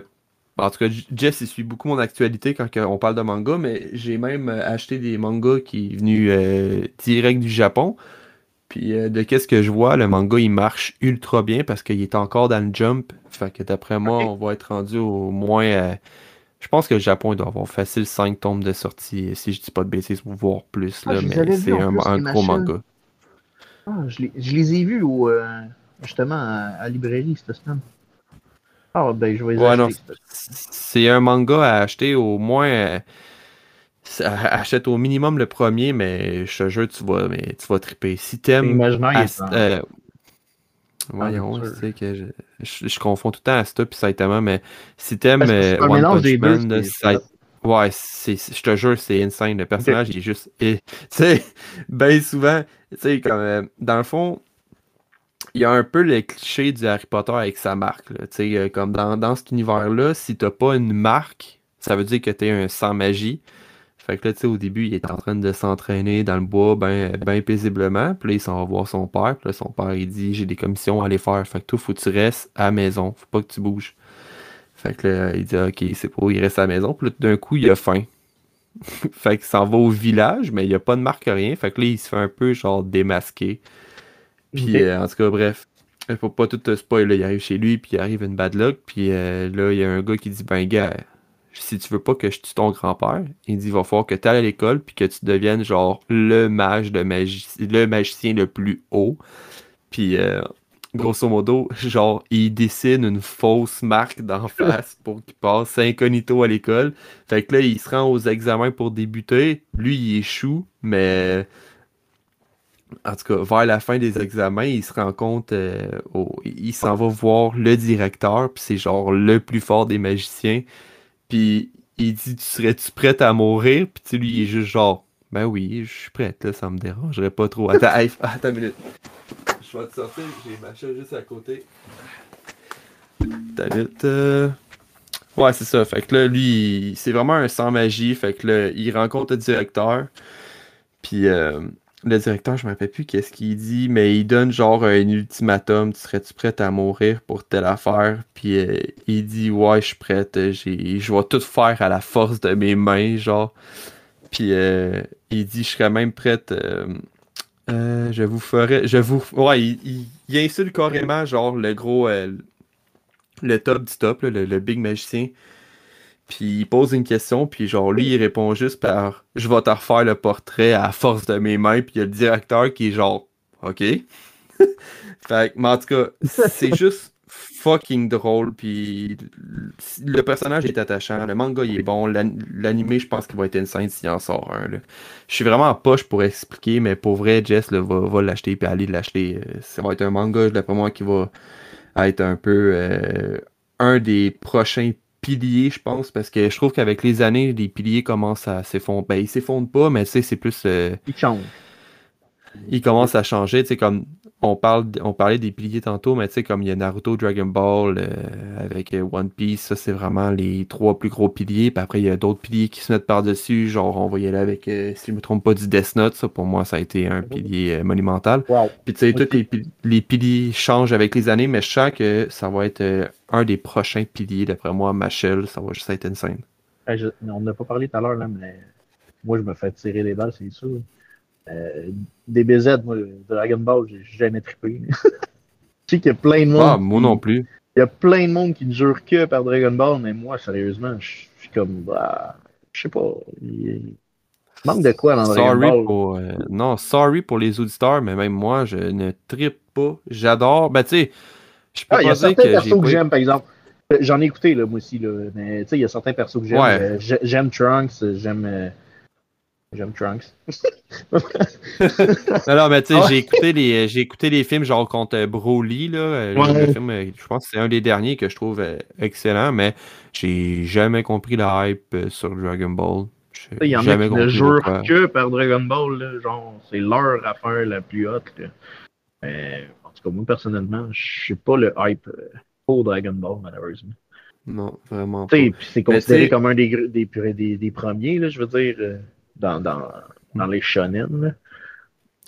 en tout cas, Jess, il suit beaucoup mon actualité quand on parle de manga, mais j'ai même euh, acheté des mangas qui est venu euh, direct du Japon. Puis euh, de qu'est-ce que je vois, le manga il marche ultra bien parce qu'il est encore dans le jump. Fait que d'après moi, on va être rendu au moins. euh, je pense que le Japon il doit avoir facile 5 tomes de sortie, si je dis pas de bêtises, voire plus.
Ah,
Là,
les
mais c'est un,
plus,
un
les
gros manga.
Ah, je, les, je les ai vus au, euh, justement à, à librairie cette semaine. Ah, ben je vais les
Ouais, non,
acheter.
c'est un manga à acheter au moins. euh, achète au minimum le premier, mais je te jure, tu vas, mais tu vas triper. Si t'aimes. Euh, voyons,
Ah, bien
sais que je, je, je confonds tout le temps Asta puis Saitama, mais si t'aimes
c'est
euh, One Punch
des
Man,
c'est-
ouais, c'est, c'est- je te jure, c'est insane. Le personnage, il est juste. et- *laughs* Tu sais, ben souvent, tu sais, comme. euh, dans le fond, il y a un peu le cliché du Harry Potter avec sa marque. Euh, comme dans, dans cet univers-là, si t'as pas une marque, ça veut dire que t'es un sans magie. Fait que là, tu sais, au début, il est en train de s'entraîner dans le bois ben, ben paisiblement. Puis là, il s'en va voir son père. Puis là, son père, il dit J'ai des commissions à aller faire. Fait que toi, faut que tu restes à la maison. Faut pas que tu bouges. Fait que là, il dit Ok, c'est pas, il reste à la maison. Puis là, d'un coup, il a faim. *laughs* fait qu'il s'en va au village, mais il y a pas de marque, rien. Fait que là, il se fait un peu, genre, démasquer. Puis, euh, en tout cas, bref. Faut pas tout te spoil, là. Il arrive chez lui, puis il arrive une bad luck. Puis euh, là, il y a un gars qui dit Ben, gars, si tu veux pas que je tue ton grand-père, il dit il va falloir que tu ailles à l'école, puis que tu deviennes, genre, le mage de magie, le magicien le plus haut. Puis, euh, grosso modo, *laughs* genre, il dessine une fausse marque d'en *laughs* face pour qu'il passe incognito à l'école. Fait que là, il se rend aux examens pour débuter. Lui, il échoue, mais en tout cas, vers la fin des examens, il se rend compte, euh, il s'en va voir le directeur, puis c'est genre le plus fort des magiciens. Puis il dit, tu serais-tu prête à mourir? Puis tu lui, il est juste genre, ben oui, je suis prête, là, ça me dérangerait pas trop. Attends, hey, *laughs* attends une minute. Je vais te sortir, j'ai ma chaise juste à côté. Attends minute, euh, Ouais, c'est ça. Fait que là, lui, c'est vraiment un sans magie. Fait que là, il rencontre le directeur. Puis euh, le directeur, je me rappelle plus qu'est-ce qu'il dit, mais il donne genre un ultimatum. Tu serais-tu prête à mourir pour telle affaire? Puis euh, il dit, ouais, je suis prête. Je vais tout faire à la force de mes mains, genre. Puis euh, il dit, je serais même prête. euh, euh, je vous ferai. Je vous. Il, insulte carrément, genre, le gros. le top du top, le, le big magicien. Puis il pose une question, puis genre lui, il répond juste par Je vais te refaire le portrait à force de mes mains, puis il y a le directeur qui est genre OK. *laughs* fait que, mais en tout cas, c'est *laughs* juste fucking drôle, puis le personnage est attachant, le manga il est bon, l'an- l'animé, je pense qu'il va être insane s'il en sort un. là. Je suis vraiment en poche pour expliquer, mais pour vrai, Jess là, va, va l'acheter, puis aller l'acheter. Euh, Ça va être un manga, d'après moi, qui va être un peu euh, un des prochains piliers, je pense, parce que je trouve qu'avec les années, les piliers commencent à s'effondrer. Ben, ils s'effondrent pas, mais tu sais, c'est plus. euh,
Il change.
ils commencent à changer, tu sais, comme on parle, on parlait des piliers tantôt, mais tu sais, comme il y a Naruto, Dragon Ball, euh, avec euh, One Piece, ça c'est vraiment les trois plus gros piliers. Puis après, il y a d'autres piliers qui se mettent par-dessus, genre on va y aller avec, euh, si je me trompe pas, du Death Note, ça pour moi ça a été un pilier euh, monumental.
Wow.
Puis tu sais, tous les, les piliers changent avec les années, mais je sens que ça va être un des prochains piliers, d'après moi, Machel, ça va juste être insane.
Hey, je- on n'a pas parlé tout à l'heure, là, mais moi, je me fais tirer les balles, c'est sûr. Euh, DBZ, moi, Dragon Ball, j'ai jamais trippé. *laughs* je sais qu'il y a plein de monde.
Ah, moi non plus.
Il y a plein de monde qui ne jure que par Dragon Ball, mais moi, sérieusement, je suis comme. bah, je sais pas. Il manque de quoi dans Dragon Ball?
pour, euh, non, sorry pour les auditeurs, mais même moi, je ne trippe pas. J'adore. Ben, tu sais, je peux
Ah, il y a certains
que
persos que j'aime, par exemple. Euh, J'en ai écouté, là, moi aussi, là. Mais tu sais, il y a certains persos que j'aime.
Ouais.
Euh, j'ai- J'aime Trunks, euh, j'aime. J'aime Trunks.
Non, non, mais tu sais,
Ah
j'ai écouté les, j'ai écouté les films genre contre Broly, là.
Ouais.
Le film, je pense que c'est un des derniers que je trouve excellent, mais j'ai jamais compris la hype sur Dragon Ball.
Il y en a
jamais
qui ne
compris
jurent que par Dragon Ball, là, genre, c'est leur affaire la plus haute. Là. Mais, tout cas, moi, personnellement, je suis pas le hype euh, pour Dragon Ball, malheureusement.
Non, vraiment pas.
C'est considéré comme un des, des, des, des, des premiers, là, je veux dire, euh, dans, dans, dans les shonen.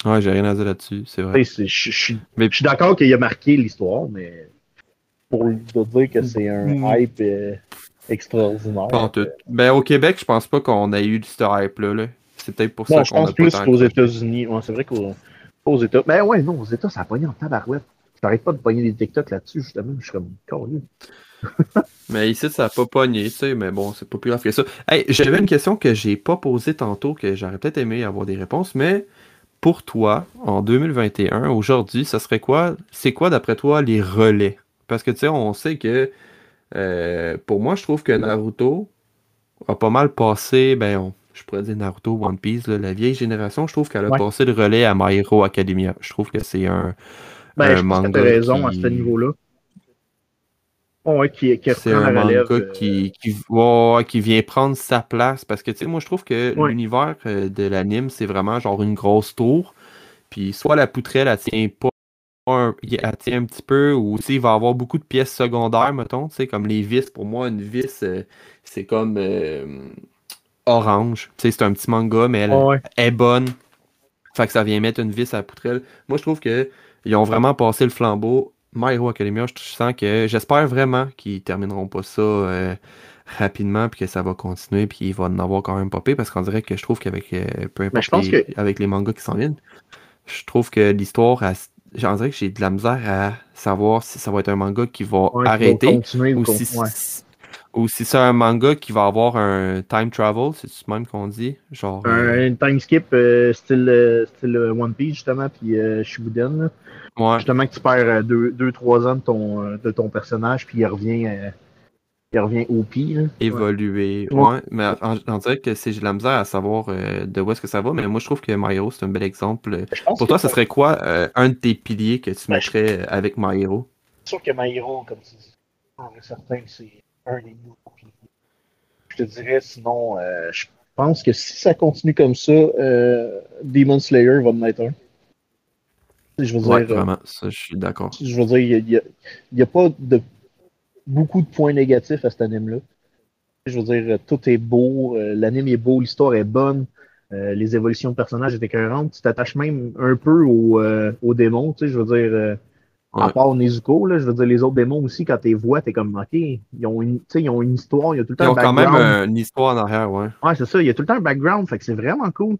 Ouais, j'ai rien à dire là-dessus, c'est vrai.
Je suis d'accord qu'il a marqué l'histoire, mais pour dire que c'est un mm. hype euh, extraordinaire.
Euh, ben, au Québec, je pense pas qu'on ait eu ce hype-là. C'est peut-être pour ça
qu'on Je pense plus qu'aux États-Unis. c'est vrai qu'aux États. Ben ouais, non, aux États, ça a pogné en tabarouette. J'arrête pas de pogner des TikTok là-dessus, justement. Je suis comme curieux. *laughs*
mais ici, ça n'a pas pogné, tu sais, mais bon, c'est pas plus grave que ça. Hey, j'avais une question que j'ai pas posée tantôt, que j'aurais peut-être aimé avoir des réponses, mais pour toi, en 2021, aujourd'hui, ça serait quoi? C'est quoi, d'après toi, les relais? Parce que, tu sais, on sait que, euh, pour moi, je trouve que Naruto a pas mal passé, ben, je pourrais dire Naruto, One Piece, la vieille génération, je trouve qu'elle a passé le relais à My Hero Academia. Je trouve que c'est un,
ben, je manga. Tu raison à ce niveau-là. qui,
c'est un manga euh, qui, qui, vient prendre sa place parce que tu sais, moi je trouve que l'univers euh, de l'anime c'est vraiment genre une grosse tour. Puis soit la poutrelle elle tient pas elle tient un petit peu ou aussi il va avoir beaucoup de pièces secondaires, mettons, tu sais, comme les vis. Pour moi, une vis, euh, c'est comme orange. Tu sais, c'est un petit manga, mais elle est bonne. Fait que ça vient mettre une vis à la poutrelle. Moi, je trouve que ils ont vraiment passé le flambeau. My Hero Academia, je sens que j'espère vraiment qu'ils termineront pas ça euh, rapidement puis que ça va continuer puis il va en avoir quand même popé parce qu'on dirait que je trouve qu'avec euh, peu importe les, avec les mangas qui s'en viennent, je trouve que l'histoire j'en dirais que j'ai de la misère à savoir si ça va être un manga qui va arrêter ou si, ou si c'est un manga qui va avoir un time travel, c'est ce même qu'on dit? Genre,
un, euh, time skip euh, style, euh, style, One Piece, justement, puis Shippuden. Ouais. Justement, que tu perds 2-3 ans de ton, de ton personnage, puis il revient, il revient au pire.
Évoluer. Ouais. mais on, dirait que c'est j'ai la misère à savoir de où est-ce que ça va, mais moi je trouve que Hero, c'est un bel exemple. Pour toi, ce serait quoi un de tes piliers que tu ben, mettrais avec Hero?
C'est sûr que Hero, comme tu dis, certain c'est un Je te dirais, sinon, euh, je pense que si ça continue comme ça, euh, Demon Slayer va en être un.
Je veux ouais, dire, vraiment, ça, je suis d'accord.
Je veux dire, il n'y a, a, pas de beaucoup de points négatifs à cet anime-là. Je veux dire, tout est beau, euh, l'anime est beau, l'histoire est bonne, les évolutions de personnages étaient écœurantes. Tu t'attaches même un peu aux, aux démons, tu sais, je veux dire à part Nezuko, là, je veux dire, les autres démons aussi, quand tu les vois, t'es comme, OK, ils ont, une, ils ont une histoire, il y a tout le temps
ils ont quand même une histoire en arrière, ouais.
Ouais, c'est ça, il y a tout le temps un background, fait que c'est vraiment cool.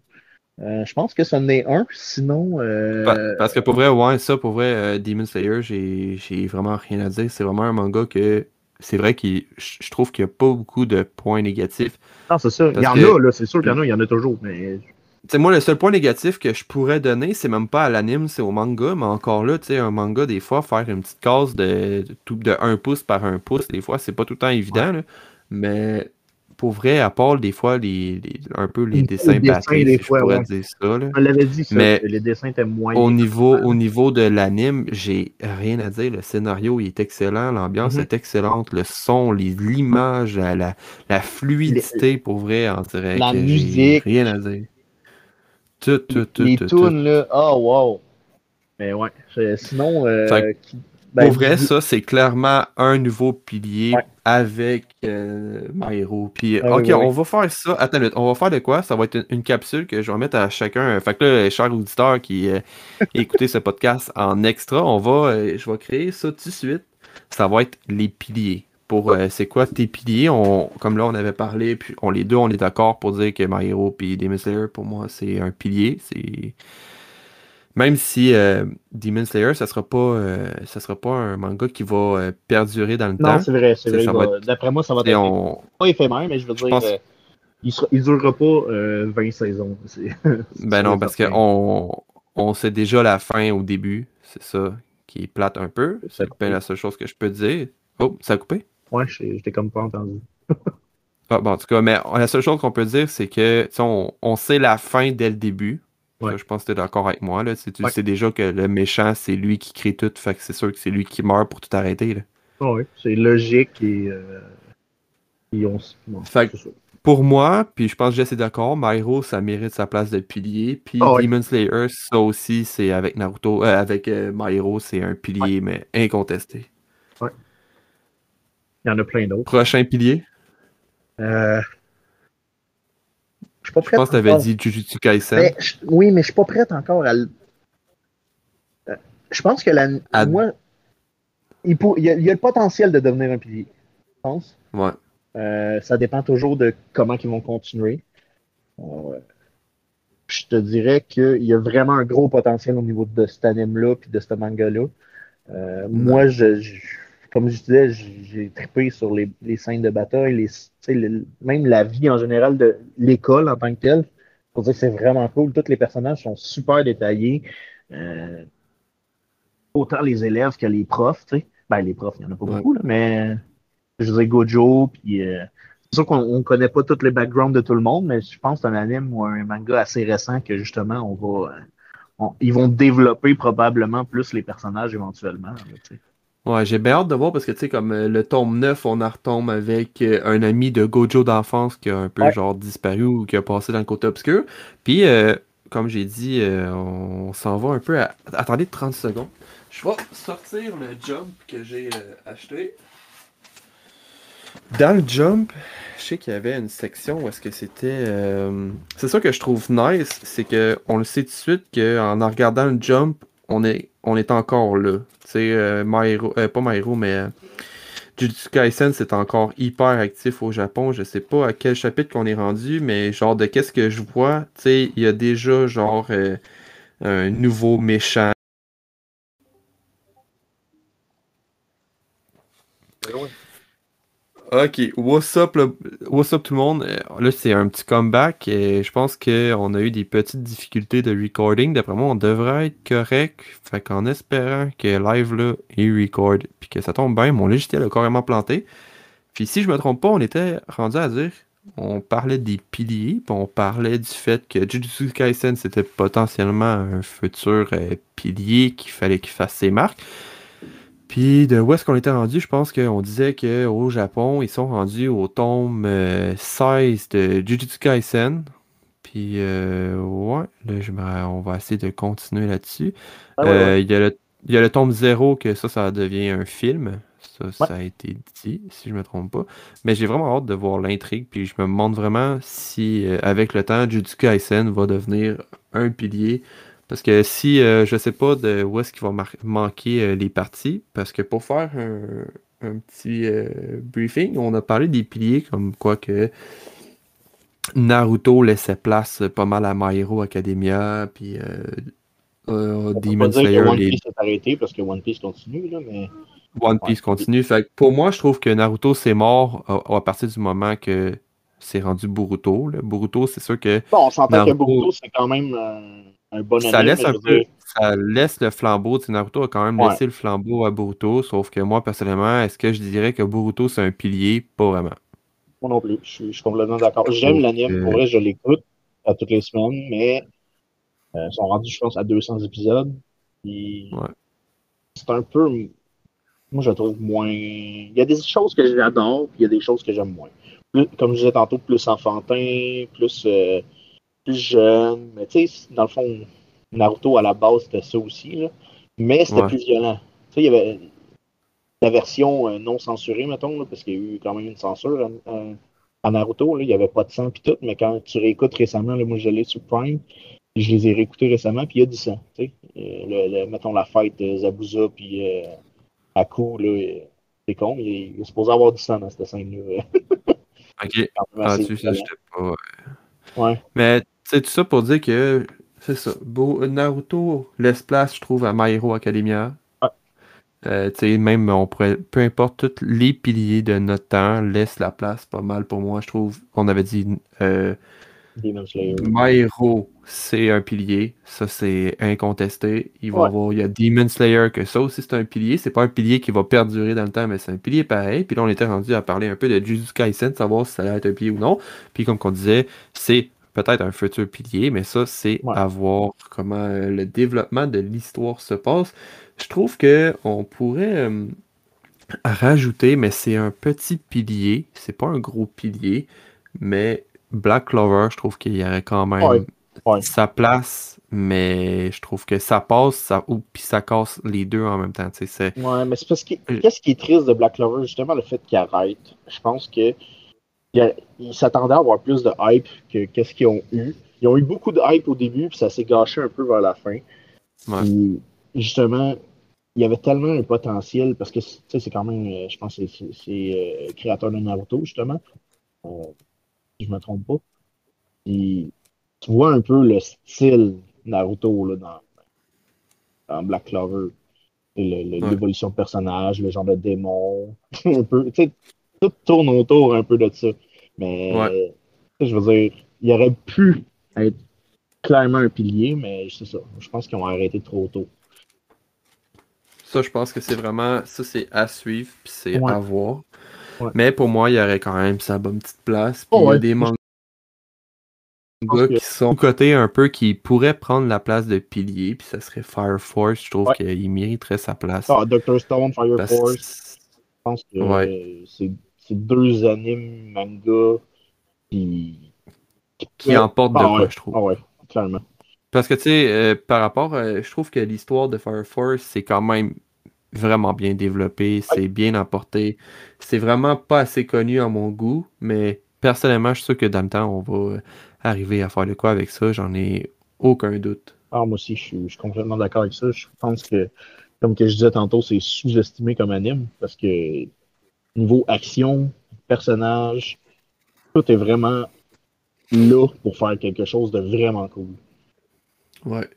Euh, je pense que ça en est un, sinon. Euh...
Parce que pour vrai, ouais, ça, pour vrai, euh, Demon Slayer, j'ai vraiment rien à dire. C'est vraiment un manga que c'est vrai que je trouve qu'il n'y a pas beaucoup de points négatifs.
Non, c'est ça. Il y en a, là, c'est sûr qu'il y en a, il y en a toujours, mais
sais, moi, le seul point négatif que je pourrais donner, c'est même pas à l'anime, c'est au manga. Mais encore là, tu sais, un manga, des fois, faire une petite case de, de, de 1 pouce par 1 pouce, des fois, c'est pas tout le temps évident. Mais pour vrai, à part des fois les, un peu les dessins battés, je pourrais dire ça. Là.
On l'avait dit, ça, mais les dessins étaient moyens.
Au niveau, au niveau de l'anime, j'ai rien à dire. Le scénario il est excellent, l'ambiance mm-hmm. est excellente, le son, l'image, la, la, fluidité, pour vrai, en direct. La musique. Rien à dire. Tout, tout, tout.
Les tunes, là, oh wow. Mais ouais, sinon. Euh,
ben, pour vrai, ça, c'est clairement un nouveau pilier avec euh, My Hero. Puis, ah ok, on va faire ça. Attends, on va faire de quoi? Ça va être une, capsule que je vais mettre à chacun. Fait que là, cher auditeur qui euh, *laughs* écoutez ce podcast en extra, on va, euh, je vais créer ça tout de suite. Ça va être les piliers pour euh, c'est quoi tes piliers? On, comme là, on avait parlé, puis on les deux, on est d'accord pour dire que My Hero et Demon Slayer, pour moi, c'est un pilier. C'est même si euh, Demon Slayer, ça sera pas euh, ça sera pas un manga qui va perdurer dans le temps.
Non, c'est vrai, c'est vrai. D'après moi, ça va être on... pas éphémère, mais je veux dire, il, sera, il durera pas 20 saisons. *laughs*
ben non, parce qu'on on sait déjà la fin au début. C'est ça qui est plate un peu. C'est la seule chose que je peux dire. Oh, ça a coupé?
Ouais, j'étais comme pas entendu.
ah, bon, en tout cas, mais la seule chose qu'on peut dire, c'est que on, on, sait la fin dès le début. je pense que tu es d'accord avec moi. Là. Tu sais déjà que le méchant, c'est lui qui crée tout. Fait que c'est sûr que c'est lui qui meurt pour tout arrêter. Là.
oui, c'est logique et, euh, on...
fait pour moi, puis je pense que Jess est d'accord, Myro, ça mérite sa place de pilier. Puis Demon Slayer, ça aussi, c'est avec Naruto, euh, avec euh, Myro, c'est un pilier, mais incontesté.
Il y en a plein d'autres.
Prochain pilier?
Euh... Je suis pas prête.
Je pense que tu avais dit Jujutsu Kaisen.
Mais, je- oui, mais je suis pas prête encore à le. Euh, Je pense que la.
À-
Moi, il, pour- il y a, il y a le potentiel de devenir un pilier. Je pense.
Ouais.
Euh, ça dépend toujours de comment ils vont continuer. Euh, je te dirais qu'il y a vraiment un gros potentiel au niveau de cet anime-là puis de ce manga-là. Euh, Moi, je, je- comme je disais, j'ai trippé sur les, les scènes de bataille, les, le- même la vie en général de l'école en tant que telle. Pour dire que c'est vraiment cool. Tous les personnages sont super détaillés. Euh, autant les élèves que les profs, tu sais. Ben, les profs, il n'y en a pas
Ouais.
beaucoup, là, mais je disais Gojo, puis euh, c'est sûr qu'on ne connaît pas tous les backgrounds de tout le monde, mais je pense que c'est un anime ou un manga assez récent que justement, on va. on- ils vont développer probablement plus les personnages éventuellement. là.
Ouais, j'ai bien hâte de voir parce que, tu sais, comme euh, le tome 9, on en retombe avec euh, un ami de Gojo d'enfance qui a un peu,
Ouais.
genre, disparu ou qui a passé dans le côté obscur. Puis, euh, comme j'ai dit, on s'en va un peu à... Attendez 30 secondes. Je vais sortir le jump que j'ai acheté. Dans le jump, je sais qu'il y avait une section où est-ce que c'était... C'est ça que je trouve nice, c'est que on le sait tout de suite qu'en en regardant le jump, on est, on est encore là. Tu sais, euh, euh, pas My Hero, mais euh, Jujutsu Kaisen, c'est encore hyper actif au Japon. Je sais pas à quel chapitre qu'on est rendu, mais genre de qu'est-ce que je vois, tu sais, il y a déjà genre euh, un nouveau méchant. Ok, what's up, le- what's up tout le monde? Euh, Là, c'est un petit comeback et je pense qu'on a eu des petites difficultés de recording. D'après moi, on devrait être correct. Fait qu'en espérant que live là, il record puis que ça tombe bien, mon logiciel a carrément planté. Puis si je me trompe pas, on était rendu à dire, on parlait des piliers, puis on parlait du fait que Jujutsu Kaisen c'était potentiellement un futur euh, pilier qu'il fallait qu'il fasse ses marques. Puis de où est-ce qu'on était rendu? Je pense qu'on disait qu'au Japon, ils sont rendus au tome euh, 16 de Jujutsu Kaisen. Puis euh, ouais, là, je me- on va essayer de continuer là-dessus.
Ah ouais,
Euh,
ouais.
Il y, a le- il y a le tome 0 que ça, ça devient un film. Ça, ça a été dit, si je me trompe pas. Mais j'ai vraiment hâte de voir l'intrigue. Puis je me demande vraiment si, euh, avec le temps, Jujutsu Kaisen va devenir un pilier. Parce que si, euh, je sais pas de où est-ce qu'il va manquer euh, les parties. Parce que pour faire un, un petit euh, briefing, on a parlé des piliers comme quoi que Naruto laissait place pas mal à My Hero Academia. Puis Demon Slayer,
que One
les
Piece s'est arrêté parce que One Piece continue, là, mais.
One Piece continue. Fait que pour moi, je trouve que Naruto c'est mort à, à partir du moment que c'est rendu Boruto. là. Boruto, c'est sûr que
Bon, on s'entend que
Naruto-
Boruto, c'est quand même un bon
ça
anime,
laisse un peu, ça laisse le flambeau. Tu sais, Naruto a quand même
Ouais.
laissé le flambeau à Boruto, sauf que moi, personnellement, est-ce que je dirais que Boruto c'est un pilier? Pas vraiment.
Moi non plus, je suis, je suis complètement d'accord. J'aime l'anime, pour vrai, je l'écoute à toutes les semaines, mais euh, ils sont rendus, je pense, à 200 épisodes.
Ouais.
C'est un peu. Moi, je le trouve moins. Il y a des choses que j'adore, puis il y a des choses que j'aime moins. Plus- comme je disais tantôt, plus enfantin, plus, euh, plus jeune. Mais tu sais, dans le fond, Naruto, à la base, c'était ça aussi. Là. Mais c'était
Ouais.
plus violent. Tu sais, il y avait la version euh, non censurée, mettons, là, parce qu'il y a eu quand même une censure à, à- à Naruto. Là, il n'y avait pas de sang puis tout, mais quand tu réécoutes récemment, là, moi je l'ai sur Prime, puis je les ai réécoutés récemment, puis il y a du sang. tu sais. Euh, le, le- mettons la fête de Zabuza puis euh, Aku, là, euh, c'est con, il est, il est supposé avoir du sang dans cette scène-là.
Ok. *laughs* Ah, tu sais, j'étais pas.
Ouais.
Mais c'est tout ça pour dire que c'est ça. Naruto laisse place, je trouve, à My Hero Academia.
Ouais.
Euh, tu sais, même on pourrait, peu importe, tous les piliers de notre temps laissent la place pas mal pour moi, je trouve. On avait dit euh,
Demon Slayer.
My Hero, c'est un pilier, ça c'est incontesté. Il va y
Ouais.
avoir, il y a Demon Slayer, que ça aussi c'est un pilier. C'est pas un pilier qui va perdurer dans le temps, mais c'est un pilier pareil. Puis là, on était rendu à parler un peu de Jujutsu Kaisen, savoir si ça allait être un pilier ou non. Puis comme qu'on disait, c'est peut-être un futur pilier, mais ça, c'est
Ouais.
à voir comment euh, le développement de l'histoire se passe. Je trouve que on pourrait euh, rajouter, mais c'est un petit pilier, c'est pas un gros pilier, mais Black Clover, je trouve qu'il y aurait quand même
Ouais, ouais.
sa place, mais je trouve que ça passe, ça, ou puis ça casse les deux en même temps. tu sais, C'est
Ouais, mais c'est parce que
Euh.
qu'est-ce qui est triste de Black Clover, justement, le fait qu'il arrête. Je pense que ils s'attendaient à avoir plus de hype que qu'est-ce qu'ils ont eu. Ils ont eu beaucoup de hype au début, puis ça s'est gâché un peu vers la fin. justement, il y avait tellement un potentiel parce que c'est quand même, euh, je pense c'est euh, créateur de Naruto, justement. Euh, si je me trompe pas. Tu vois un peu le style Naruto là, dans, Black Clover. L'évolution de personnage, le genre de démon. *laughs* un peu, tout tourne autour un peu de ça. Mais je veux dire, il aurait pu être clairement un pilier, mais c'est ça. Je pense qu'ils ont arrêté trop tôt.
Ça, je pense que c'est vraiment. Ça, c'est à suivre, puis c'est à voir. Mais pour moi, il y aurait quand même sa bonne petite place. Puis il y a des mangas qui sont côté un peu qui pourraient prendre la place de pilier, puis ça serait Fire Force. Je trouve qu'il mériterait sa place.
Ah, Dr. Stone, Fire Force. Je pense que c'est deux animes manga qui.
Qui emportent de ah quoi, je trouve.
Ah ouais, clairement.
Parce que, tu sais, euh, par rapport, euh, je trouve que l'histoire de Fire Force, c'est quand même vraiment bien développé, c'est bien apporté. C'est vraiment pas assez connu à mon goût, mais personnellement, je suis sûr que dans le temps, on va arriver à faire de quoi avec ça, j'en ai aucun doute.
Ah, moi aussi, je suis, complètement d'accord avec ça. Je pense que, comme que je disais tantôt, c'est sous-estimé comme anime, parce que niveau action, personnage, tout est vraiment là pour faire quelque chose de vraiment cool.
Ouais.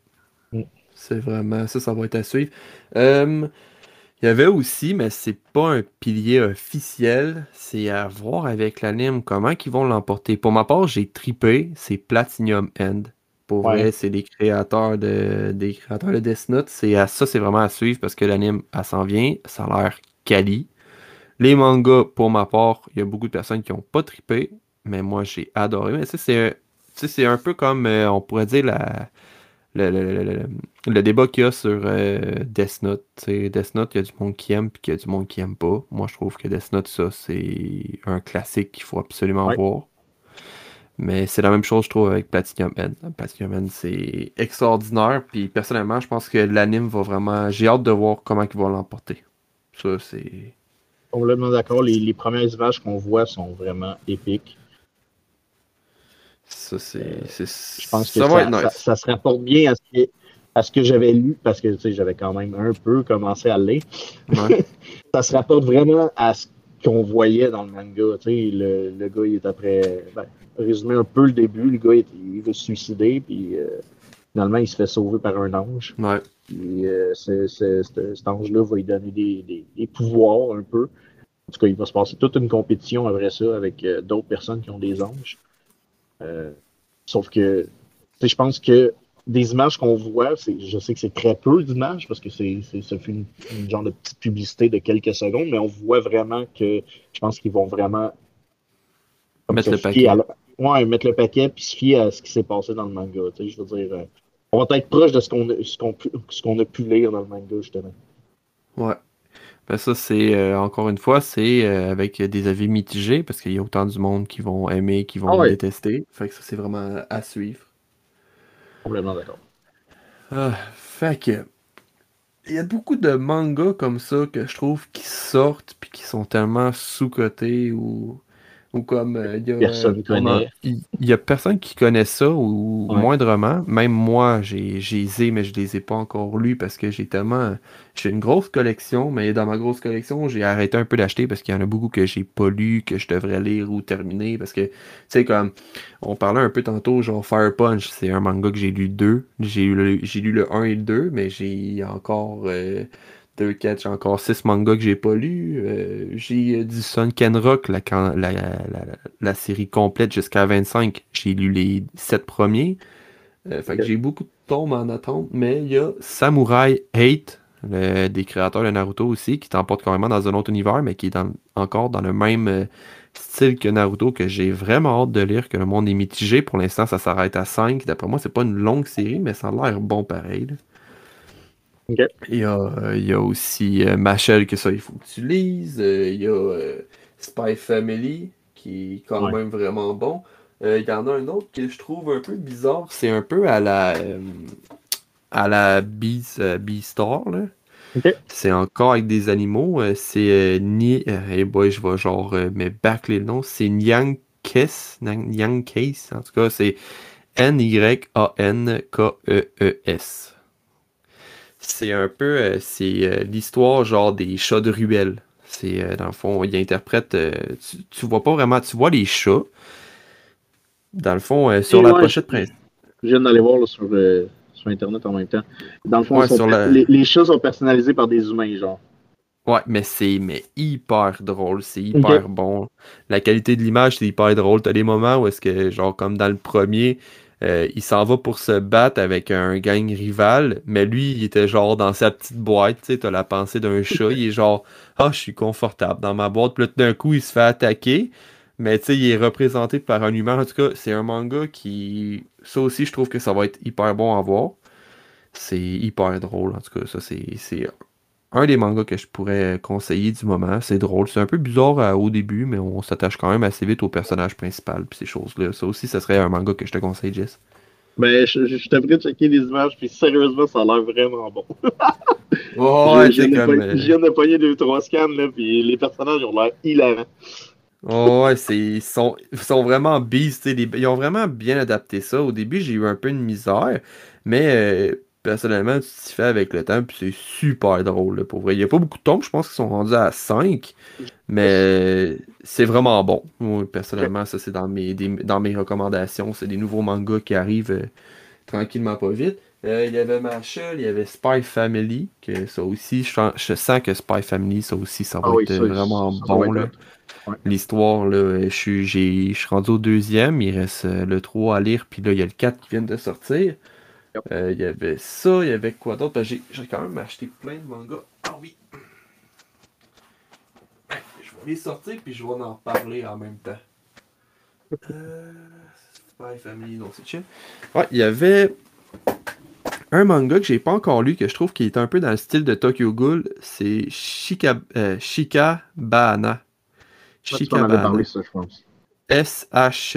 Mm. C'est vraiment. Ça, ça va être à suivre. Euh, il y avait aussi, mais c'est pas un pilier officiel, c'est à voir avec l'anime comment ils vont l'emporter. Pour ma part, j'ai tripé, c'est Platinum End. Pour vrai, c'est des créateurs de des créateurs de Death Note. C'est à ça, c'est vraiment à suivre parce que l'anime, elle s'en vient, ça a l'air quali. Les mangas, pour ma part, il y a beaucoup de personnes qui n'ont pas tripé, mais moi j'ai adoré. Mais c'est c'est un peu comme euh, on pourrait dire la le, débat qu'il y a sur euh, Death Note. Death Note, il y a du monde qui aime et il y a du monde qui aime pas. Moi, je trouve que Death Note, ça, c'est un classique qu'il faut absolument voir. Mais c'est la même chose, je trouve, avec Platinum End. Platinum End, c'est extraordinaire. Puis personnellement, je pense que l'anime va vraiment. J'ai hâte de voir comment ils vont l'emporter. Ça, c'est.
Complètement d'accord. Les, les premières images qu'on voit sont vraiment épiques.
Ça, c'est. Euh,
je pense que ça, se rapporte bien à ce que, à ce que j'avais lu, parce que j'avais quand même un peu commencé à lire. *laughs* ça se rapporte vraiment à ce qu'on voyait dans le manga. Le, le gars, il est après. Ben, résumer un peu le début, le gars, il, veut se suicider, puis euh, finalement, il se fait sauver par un ange.
Ouais.
Puis euh, cet ange-là va lui donner des, des, pouvoirs un peu. En tout cas, il va se passer toute une compétition après ça avec d'autres personnes qui ont des anges. Euh, sauf que je pense que des images qu'on voit, je sais que c'est très peu d'images parce que c'est, ça fait une, genre de petite publicité de quelques secondes, mais on voit vraiment que je pense qu'ils vont vraiment
mettre le paquet.
Ouais, mettre le paquet puis se fier à ce qui s'est passé dans le manga. Je veux dire, euh, on va être proche de ce qu'on, ce qu'on, ce qu'on a pu lire dans le manga, justement.
Ouais. Ben ça, c'est euh, encore une fois, c'est euh, avec des avis mitigés parce qu'il y a autant du monde qui vont aimer, qui vont ah détester. Fait que ça, c'est vraiment à suivre.
Complètement d'accord.
Ah, fait que. Il y a beaucoup de mangas comme ça que je trouve qui sortent puis qui sont tellement sous-cotés ou ou comme
euh, il y a personne
Il y a personne qui connaît ça ou moindrement. Même moi, j'ai les mais je les ai pas encore lus parce que j'ai tellement j'ai une grosse collection, mais dans ma grosse collection, j'ai arrêté un peu d'acheter parce qu'il y en a beaucoup que j'ai pas lu, que je devrais lire ou terminer parce que tu sais comme on parlait un peu tantôt genre Fire Punch, c'est un manga que j'ai lu deux, j'ai lu j'ai lu le 1 et le 2, mais j'ai encore euh, deux, j'ai encore six mangas que j'ai pas lus. Euh, j'ai euh, du Sun Rock, la, la, la, série complète jusqu'à 25. J'ai lu les sept premiers. Euh, fait que j'ai beaucoup de tomes en attente, mais il y a Samurai 8, des créateurs de Naruto aussi, qui t'emporte carrément dans un autre univers, mais qui est encore dans le même style que Naruto, que j'ai vraiment hâte de lire, que le monde est mitigé. Pour l'instant, ça s'arrête à 5. D'après moi, c'est pas une longue série, mais ça a l'air bon pareil. Il, y a, euh, il y a aussi euh, Machel que ça, il faut que tu lises. Euh, il y a Spy Family qui est quand même vraiment bon. il y en a un autre que je trouve un peu bizarre. C'est un peu à la à la. Là. C'est encore avec des animaux. C'est euh, ni. hey boy, je vais genre me back les noms. C'est Nyang Kes. Nyang Kes. En tout cas, c'est N-Y-A-N-K-E-E-S. C'est un peu. c'est l'histoire genre des chats de ruelle. C'est dans le fond, il interprète. Tu, tu, vois pas vraiment. Tu vois les chats. Dans le fond, sur la pochette principale.
Je viens d'aller voir sur sur Internet en même temps. Dans le fond, les, choses sont personnalisées par des humains, genre.
Ouais, mais c'est mais hyper drôle, c'est hyper bon. La qualité de l'image, c'est hyper drôle. T'as des moments où est-ce que, genre, comme dans le premier, euh, il s'en va pour se battre avec un gang rival, mais lui, il était genre dans sa petite boîte, tu sais, t'as la pensée d'un *laughs* chat, il est genre, ah, je suis confortable dans ma boîte, puis d'un coup, il se fait attaquer, mais tu sais, il est représenté par un humain. En tout cas, c'est un manga qui. Ça aussi, je trouve que ça va être hyper bon à voir. C'est hyper drôle. En tout cas, ça, c'est un des mangas que je pourrais conseiller du moment. C'est drôle. C'est un peu bizarre euh, au début, mais on s'attache quand même assez vite au personnage principal puis ces choses-là. Ça aussi, ça serait un manga que je te conseille, Jess.
Ben, je, je, de checker les images, puis sérieusement, ça a l'air vraiment bon. *laughs*
ouais,
je, comme... je viens de pogner deux, trois scans, là, puis les personnages ont l'air hilarants.
Oh, ouais, c'est, ils, sont, ils sont vraiment beast. ils ont vraiment bien adapté ça. Au début, j'ai eu un peu de misère, mais euh, personnellement, tu t'y fais avec le temps, puis c'est super drôle. pour vrai. Il n'y a pas beaucoup de tombes, je pense qu'ils sont rendus à 5, mais c'est vraiment bon. Moi, personnellement, ça, c'est dans mes, dans mes recommandations. C'est des nouveaux mangas qui arrivent euh, tranquillement, pas vite. Euh, il y avait Marshall, il y avait Spy Family, que ça aussi, je, sens que Spy Family, ça aussi, ça va ah être vraiment bon. Là. L'histoire, là, je suis, je suis rendu au deuxième, il reste euh, le 3 à lire, puis là, il y a le 4 qui vient de sortir. Euh, il y avait ça, il y avait quoi d'autre? Ben, j'ai quand même acheté plein de mangas. Ah oui! Ben, je vais les sortir, puis je vais en parler en même temps. Euh, Spy Family, non, c'est chill. Ouais, il y avait un manga que j'ai pas encore lu, que je trouve qui est un peu dans le style de Tokyo Ghoul, c'est Shika, euh, Shikabana.
Shikabana.
S-H-I-K-A-B-A-N-A.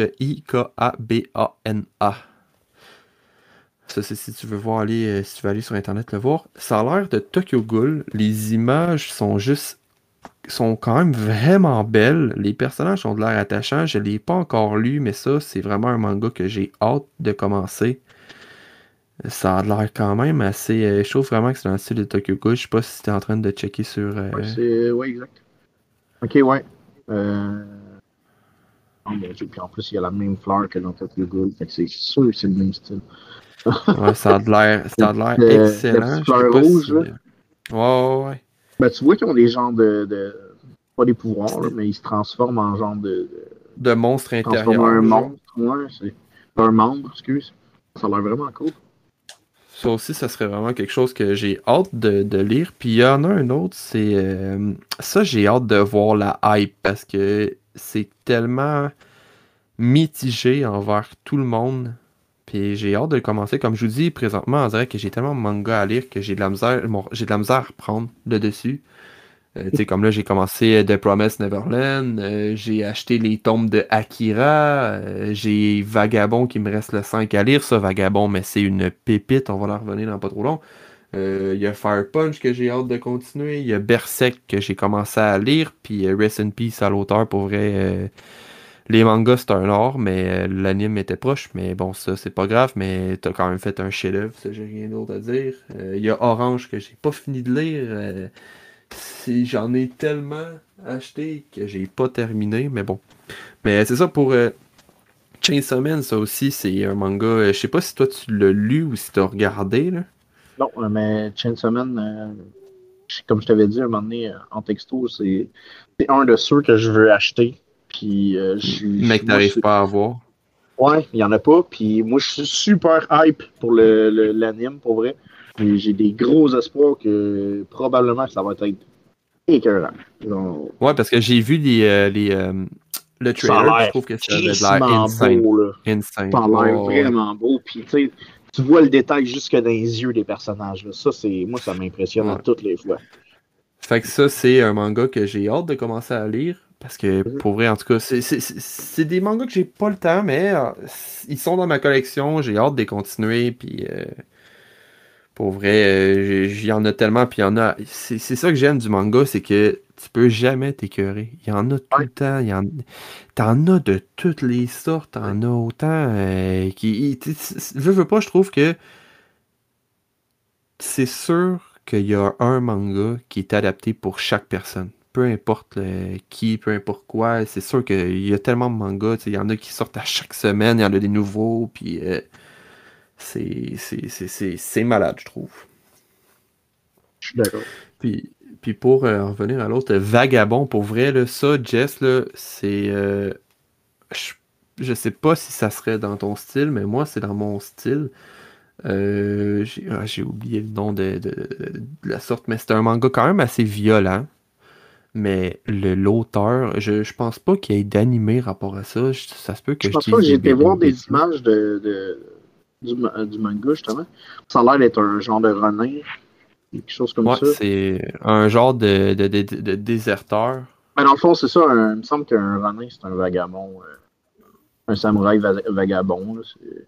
Ça, c'est si tu veux voir aller, euh, si tu veux aller sur internet le voir. Ça a l'air de Tokyo Ghoul. Les images sont juste sont quand même vraiment belles. Les personnages ont de l'air attachants. Je ne l'ai pas encore lu, mais ça, c'est vraiment un manga que j'ai hâte de commencer. Ça a l'air quand même assez. Euh, je trouve vraiment que c'est dans le style de Tokyo Ghoul. Je sais pas si tu es en train de checker sur. Euh...
C'est... ouais, exact. Ok, ouais. Puis en plus, il y a la même fleur que dans Tokyo Ghoul. C'est sûr que c'est le même style.
Ouais, ça a l'air, ça a l'air excellent.
rouge, là.
Ouais, ouais, ouais.
Ben, tu vois qu'ils ont des genres de, de. Pas des pouvoirs, là, mais ils se transforment en genre de.
De, de monstres intérieurs.
un monstre, ouais. C'est un membre, excuse. Ça a l'air vraiment cool.
Ça aussi, ça serait vraiment quelque chose que j'ai hâte de, lire. Puis il y en a un autre, c'est. Euh, ça, j'ai hâte de voir la hype parce que c'est tellement mitigé envers tout le monde. J'ai hâte de commencer. Comme je vous dis, présentement, on dirait que j'ai tellement de manga à lire que j'ai de la misère, j'ai de la misère à reprendre le dessus. Euh, tu sais, comme là, j'ai commencé The Promise Neverland, euh, j'ai acheté les tomes de Akira, euh, j'ai Vagabond qui me reste le 5 à lire, ça, Vagabond, mais c'est une pépite, on va la revenir dans pas trop long. Il y a Fire Punch que j'ai hâte de continuer, il y a Berserk que j'ai commencé à lire, puis Rest in Peace à l'auteur, pour vrai. Les mangas, c'est un art, mais l'anime était proche, mais bon, ça, c'est pas grave, mais t'as quand même fait un chef-d'œuvre, ça, j'ai rien d'autre à dire. Il y a Orange que j'ai pas fini de lire j'en ai tellement acheté que j'ai pas terminé, mais bon. Mais c'est ça pour euh, Chainsaw ça aussi, c'est un manga. Euh, je sais pas si toi tu l'as lu ou si tu as regardé. Là.
Non, euh, mais Chainsaw Man, comme je t'avais dit un moment donné en texto, c'est un de ceux que je veux acheter. Puis, je
Mais que t'arrives pas à avoir.
Ouais, il y en a pas. Puis moi, je suis super hype pour l'anime, le, pour vrai j'ai des gros espoirs que probablement ça va être écœurant.
Ouais, parce que j'ai vu les, euh, les euh, le trailer, je trouve que ça a l'air insane. Beau, là. insane.
Ça a l'air vraiment beau. Puis tu vois le détail jusque dans les yeux des personnages. Là. Ça, c'est moi, ça m'impressionne à toutes les fois.
Fait que ça, c'est un manga que j'ai hâte de commencer à lire. Parce que mhm. pour vrai, en tout cas, c'est des mangas que j'ai pas le temps, mais euh, ils sont dans ma collection. J'ai hâte de les continuer. Puis Pour vrai, il y en a tellement, puis il y en a. C'est ça que j'aime du manga, c'est que tu peux jamais t'écœurer. Il y en a tout le temps. Il y en... T'en as de toutes les sortes. T'en as autant qui. Je veux pas, je trouve que c'est sûr qu'il y a un manga qui est adapté pour chaque personne. Peu importe qui, peu importe quoi, c'est sûr qu'il y a tellement de mangas. Il y en a qui sortent à chaque semaine, il y en a des nouveaux, puis euh, c'est malade, je trouve.
Je suis d'accord.
Puis, puis pour euh, revenir à l'autre, Vagabond, pour vrai, là, ça, Jess, c'est. Euh, je, je sais pas si ça serait dans ton style, mais moi, c'est dans mon style. Euh, ah, j'ai oublié le nom de, la sorte, mais c'est un manga quand même assez violent. Mais l'auteur, je, je pense pas qu'il y ait d'animé rapport à ça. ça se peut que
je. pense pas que j'ai été voir des images de, du, manga, justement. Ça a l'air d'être un genre de runner. Quelque chose comme
ouais,
ça.
C'est un genre de, de, déserteur.
Mais dans le fond, c'est ça. il me semble qu'un runner, c'est un vagabond. Euh, un samouraï vagabond. C'est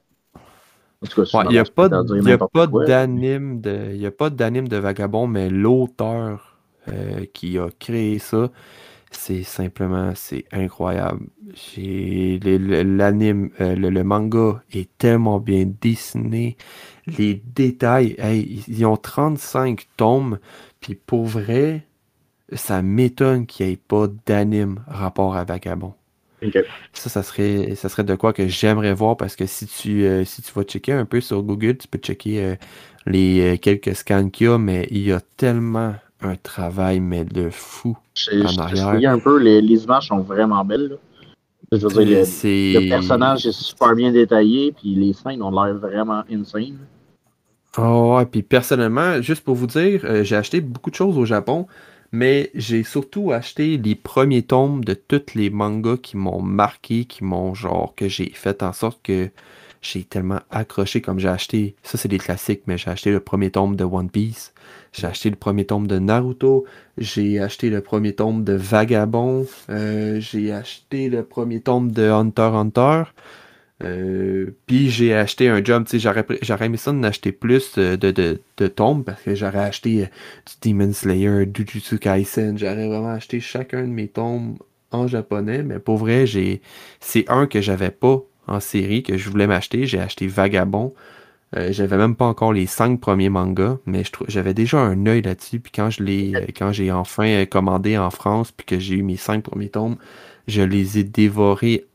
il n'y a pas d'anime de, il a pas d'anime de vagabond, mais l'auteur euh, qui a créé ça, c'est simplement, c'est incroyable. L'anime, euh, le, manga est tellement bien dessiné. Les détails, ils ont 35 tomes, puis pour vrai, ça m'étonne qu'il n'y ait pas d'anime rapport à Vagabond. Ça, ça serait, ça serait de quoi que j'aimerais voir parce que si tu, euh, si tu vas checker un peu sur Google, tu peux checker euh, les quelques scans qu'il y a, mais il y a tellement un travail, mais de fou
en arrière. un peu, les, images sont vraiment belles. Je veux dire, le, personnage est super bien détaillé, puis les scènes ont l'air vraiment insane.
Oh, ouais, puis personnellement, juste pour vous dire, j'ai acheté beaucoup de choses au Japon mais j'ai surtout acheté les premiers tomes de tous les mangas qui m'ont marqué, qui m'ont genre, que j'ai fait en sorte que j'ai tellement accroché comme j'ai acheté, ça c'est des classiques, mais j'ai acheté le premier tome de One Piece, j'ai acheté le premier tome de Naruto, j'ai acheté le premier tome de Vagabond, euh, j'ai acheté le premier tome de Hunter Hunter, euh, puis j'ai acheté un job, j'aurais aimé ça d'en acheter plus de, de, de, tombes parce que j'aurais acheté euh, du Demon Slayer, du Jujutsu Kaisen, j'aurais vraiment acheté chacun de mes tombes en japonais, mais pour vrai, c'est un que j'avais pas en série que je voulais m'acheter, j'ai acheté Vagabond. Euh, j'avais même pas encore les cinq premiers mangas, mais j'avais déjà un œil là-dessus. Puis quand je l'ai, quand j'ai enfin commandé en France, puis que j'ai eu mes cinq premiers tomes, je les ai dévorés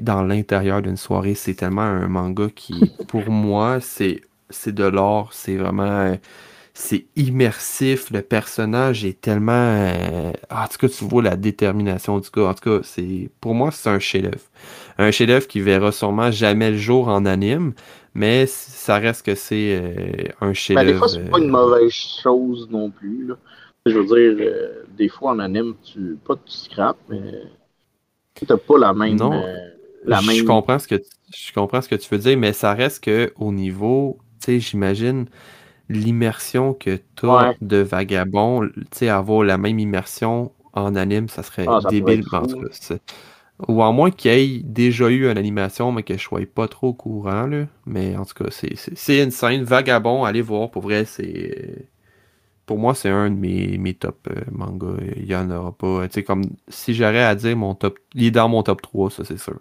dans l'intérieur d'une soirée. C'est tellement un manga qui, pour moi, c'est c'est de l'or. C'est vraiment. C'est immersif. Le personnage est tellement. Euh, en tout cas, tu vois la détermination du gars. En tout cas, c'est pour moi, c'est un chef-d'œuvre. Un chef-d'œuvre qui verra sûrement jamais le jour en anime, mais ça reste que c'est euh, un chef-d'œuvre.
Ben, des fois, c'est pas une mauvaise chose non plus. Je veux dire, euh, des fois en anime, tu pas tu scrapes, mais T'as pas la même.
Non. Euh, la je, comprends ce que tu, je comprends ce que tu veux dire, mais ça reste que au niveau, tu sais, j'imagine l'immersion que tu as de vagabond, tu sais, avoir la même immersion en anime, ça serait ah, débile. ou à moins qu'il y ait déjà eu une animation, mais que je sois pas trop au courant, là. Mais en tout cas, c'est une scène vagabond, allez voir, pour vrai, c'est pour moi, c'est un de mes, mes top euh, mangas. Il n'y en aura pas. Tu sais, comme si j'aurais à dire mon top. Il est dans mon top 3, ça c'est sûr.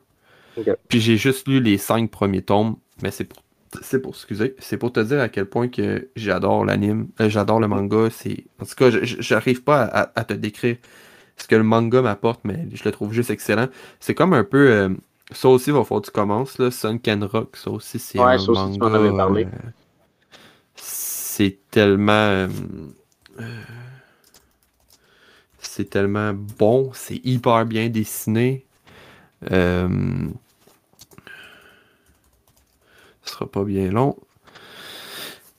Puis j'ai juste lu les 5 premiers tomes, mais c'est pour. C'est pour excusez, c'est pour te dire à quel point que j'adore l'anime, euh, j'adore le manga. C'est en tout cas, j'arrive pas à, te décrire ce que le manga m'apporte, mais je le trouve juste excellent. C'est comme un peu, euh, ça aussi va falloir que tu commences là, Sun Can Rock, ça aussi c'est
un manga.
c'est tellement c'est tellement bon, c'est hyper bien dessiné. Euh, ce sera pas bien long.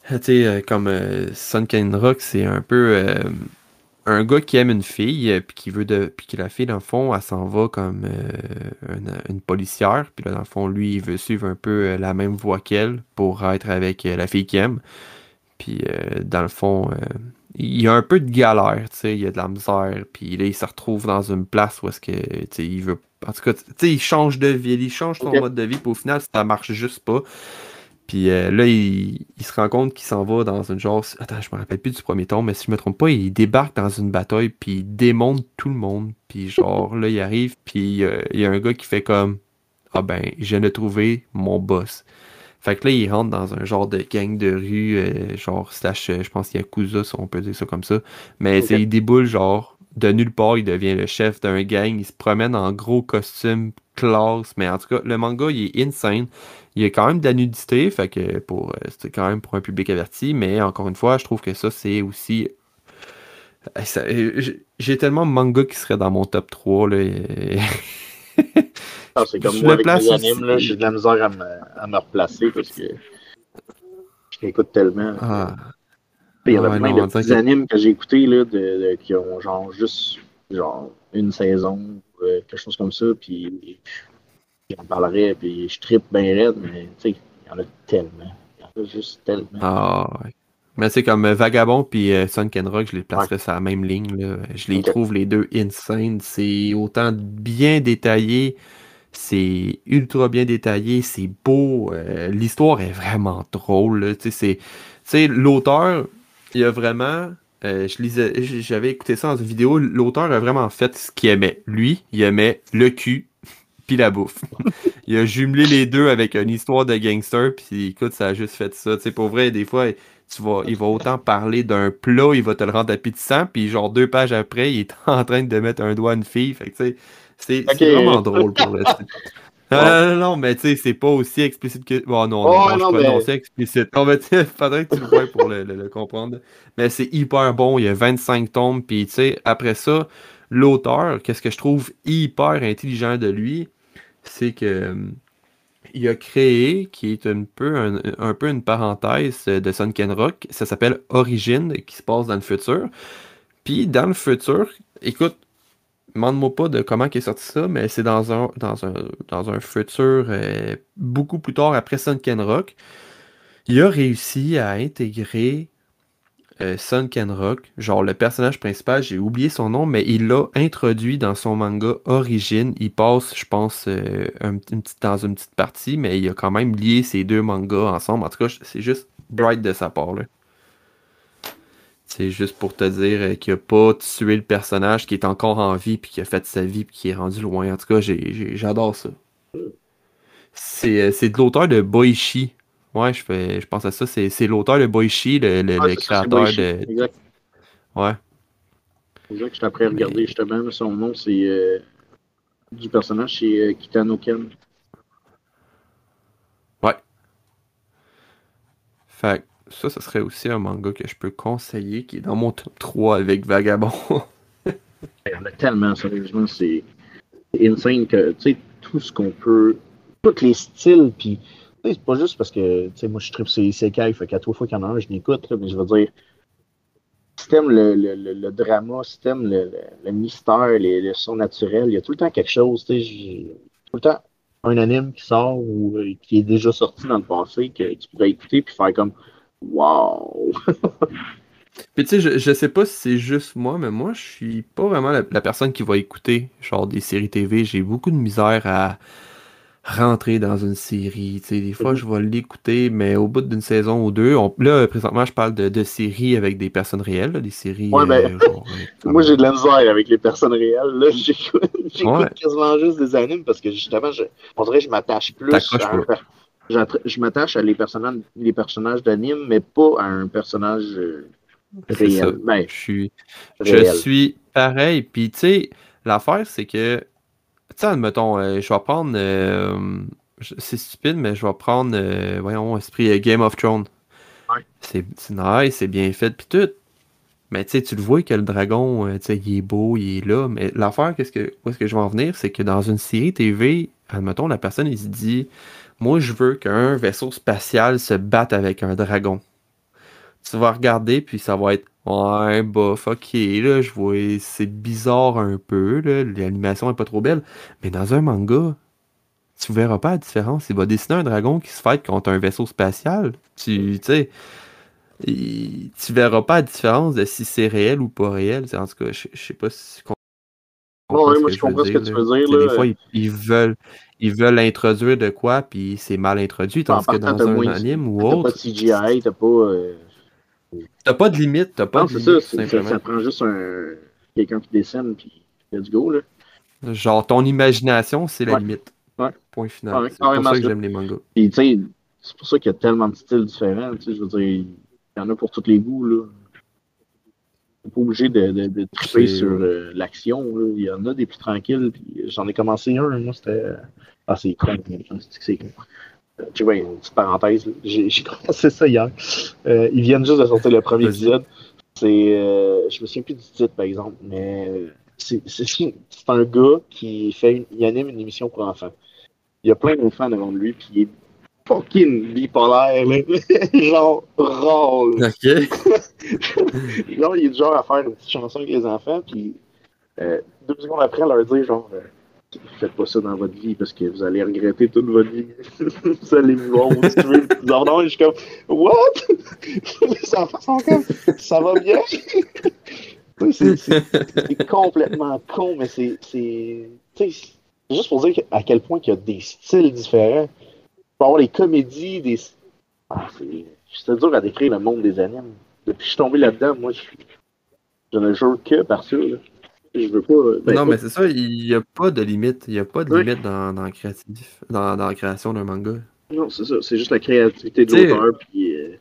Tu sais, euh, comme euh, Rock, c'est un peu un gars qui aime une fille, puis qui veut de. Puis que la fille, dans le fond, elle s'en va comme une, policière. Puis là, dans le fond, lui, il veut suivre un peu la même voie qu'elle pour être avec la fille qu'il aime. Puis dans le fond, il y a un peu de galère, tu sais, il y a de la misère, puis là, il se retrouve dans une place où est-ce que, tu sais, il veut... En tout cas, tu sais, il change de vie, il change son mode de vie, puis au final, ça marche juste pas. Puis euh, là, il, se rend compte qu'il s'en va dans une genre. Attends, je me rappelle plus du premier tome, mais si je me trompe pas, il débarque dans une bataille, puis il démonte tout le monde. Puis genre, là, il arrive, puis euh, il y a un gars qui fait comme Ah ben, je viens de trouver mon boss. Fait que là, il rentre dans un genre de gang de rue, euh, genre slash, je pense Yakuza, si on peut dire ça comme ça. Mais il déboule genre de nulle part, il devient le chef d'un gang, il se promène en gros costume classe, mais en tout cas, le manga, il est insane. Il y a quand même de la nudité, fait que pour euh, c'est quand même pour un public averti, mais encore une fois, je trouve que ça, c'est aussi. Euh, euh, j'ai tellement de manga qui serait dans mon top 3. Là,
ah, c'est comme moi avec les animes, j'ai de la misère à me, à me replacer parce que je tellement. Ah. Il y a ah, plein de petits animes que j'ai écoutés là, de, qui ont genre juste genre une saison, quelque chose comme ça, puis j'en parlerai, puis je tripe bien raide, mais tu sais, il y en a tellement. Il y en a juste tellement.
Ah, ouais. Mais c'est comme euh, Vagabond puis euh, Sun Rock, je les placerais sur la même ligne. Là. Je les trouve les deux insane. C'est autant bien détaillé, c'est ultra bien détaillé, c'est beau. Euh, l'histoire est vraiment drôle. Tu sais, l'auteur, il a vraiment. je lisais, j'avais écouté ça dans une vidéo. L'auteur a vraiment fait ce qu'il aimait. Lui, il aimait le cul, la bouffe. *laughs* il a jumelé les deux avec une histoire de gangster, puis écoute, ça a juste fait ça. Tu sais, pour vrai, des fois, tu vas, il va autant parler d'un plat, il va te le rendre appétissant, puis genre deux pages après, il est *laughs* en train de mettre un doigt à une fille. Fait que tu sais, c'est vraiment drôle pour le *laughs* Non, non, mais tu sais, c'est pas aussi explicite que. Bon, non, non, non, je mais... explicite. On va *laughs* faudrait que tu le vois pour le, le, comprendre. Mais c'est hyper bon, il y a 25 tomes, puis tu sais, après ça, l'auteur, qu'est-ce que je trouve hyper intelligent de lui, c'est que euh, il a créé, qui est un peu, un, peu une parenthèse de Sunken Rock, ça s'appelle Origine, qui se passe dans le futur. Puis dans le futur, écoute, demande-moi pas de comment est sorti ça, mais c'est dans un, dans un, dans futur euh, beaucoup plus tard après Sunken Rock. Il a réussi à intégrer euh, Sun Rock, genre le personnage principal, j'ai oublié son nom, mais il l'a introduit dans son manga Origine. Il passe, je pense, euh, une dans une petite partie, mais il a quand même lié ces deux mangas ensemble. En tout cas, c'est juste bright de sa part. C'est juste pour te dire euh, qu'il a pas tué le personnage, qui est encore en vie, puis qui a fait sa vie, puis qui est rendu loin. En tout cas, j'adore ça. C'est de l'auteur de Boichi, Ouais, je, fais, je pense à ça. C'est l'auteur de Boichi, le, le, créateur de. Exact. Ouais.
Exact, je t'ai appris à regarder justement. Son nom, c'est euh, du personnage, c'est euh, Kitano Ken.
Ouais. Fait ça, ça serait aussi un manga que je peux conseiller qui est dans mon top 3 avec Vagabond. *laughs*
Il y en a tellement, sérieusement, c'est insane que, tu sais, tout ce qu'on peut, tous les styles, puis c'est pas juste parce que, tu sais, moi, je tripe sur les fait qu'à trois fois qu'il y en a un, je l'écoute, mais je veux dire, si t'aimes le, le, le, drama, si t'aimes le, le, mystère, le son naturel, il y a tout le temps quelque chose, tu sais, tout le temps un anime qui sort ou euh, qui est déjà sorti dans le passé que tu pourrais écouter puis faire comme Wow! *laughs*
Puis tu sais, je, je sais pas si c'est juste moi, mais moi, je suis pas vraiment la, la personne qui va écouter genre des séries TV. J'ai beaucoup de misère à rentrer dans une série. sais des fois, je vais l'écouter, mais au bout d'une saison ou deux, là, présentement, je parle de, de séries avec des personnes réelles, des séries.
Ouais, ben, euh, *laughs* moi, j'ai de la misère avec les personnes réelles. Là, *laughs* j'écoute quasiment juste des animes parce que justement, je, on dirait que je m'attache plus à je m'attache à les personnages, les personnages d'anime, mais pas à un personnage euh, réel. Ben,
je suis, je suis pareil. Puis, tu sais, l'affaire, c'est que tu sais, admettons, euh, je vais prendre. Euh, c'est stupide, mais je vais prendre. Euh, voyons, esprit Game of Thrones. Ouais. C'est nice, c'est bien fait, puis tout. Mais tu sais, tu le vois que le dragon, tu sais, il est beau, il est là. Mais l'affaire, qu'est-ce que, où est-ce que je vais en venir, c'est que dans une série TV, admettons, la personne, il se dit Moi, je veux qu'un vaisseau spatial se batte avec un dragon. Tu vas regarder, puis ça va être Ouais, bof, ok, là, je vois, c'est bizarre un peu, là, l'animation est pas trop belle, mais dans un manga, tu verras pas la différence. Il va dessiner un dragon qui se fight contre un vaisseau spatial. Tu sais, tu verras pas la différence de si c'est réel ou pas réel. En tout cas, je sais pas si.
moi, je comprends ce que tu veux dire.
Des fois, ils, veulent, ils veulent introduire de quoi, puis c'est mal introduit, tandis que dans un anime ou autre.
T'as pas de CGI, t'as pas. Euh,
t'as pas de limite, t'as pas
non, de limite. Ça, ça, ça, prend juste un... quelqu'un qui dessine, puis let's go, là.
Genre, ton imagination, c'est la limite.
Ouais.
Point final. c'est pour ça que j'aime les mangas.
Puis, tu sais, c'est pour ça qu'il y a tellement de styles différents. Tu sais, je veux dire, il y en a pour tous les goûts, là. T'es pas obligé de, de, de triper sur euh, l'action. Il y en a des plus tranquilles. J'en ai commencé un. Moi, c'était. Ah, c'est con. C'est con. Euh, tu vois, une petite parenthèse. J'ai *laughs* commencé ça hier. Euh, ils viennent juste de sortir le premier épisode. C'est. je me souviens plus du titre, par exemple, mais c'est un gars qui fait il anime une émission pour enfants. Il y a plein d'enfants devant lui, puis il est fucking bipolaire, là. *laughs* genre rôle.
Ok. *laughs*
genre, il est du genre à faire une petite chanson avec les enfants, puis euh, deux secondes après, leur dire genre euh, faites pas ça dans votre vie parce que vous allez regretter toute votre vie. *laughs* vous allez voir où tu veux. Non, je suis comme What? les enfants sont comme ça va bien? c'est complètement con, mais c'est. C'est juste pour dire à quel point il y a des styles différents avoir les comédies, des. Ah, c'est dur à décrire le monde des animes. Depuis que je suis tombé là-dedans, moi, je, je ne jure que par ça. Je veux pas.
Ben, non, mais c'est ça, il n'y a pas de limite. Il n'y a pas de limite dans, dans, créatif, dans, dans la création d'un manga.
Non, c'est ça. C'est juste la créativité de l'auteur puis euh,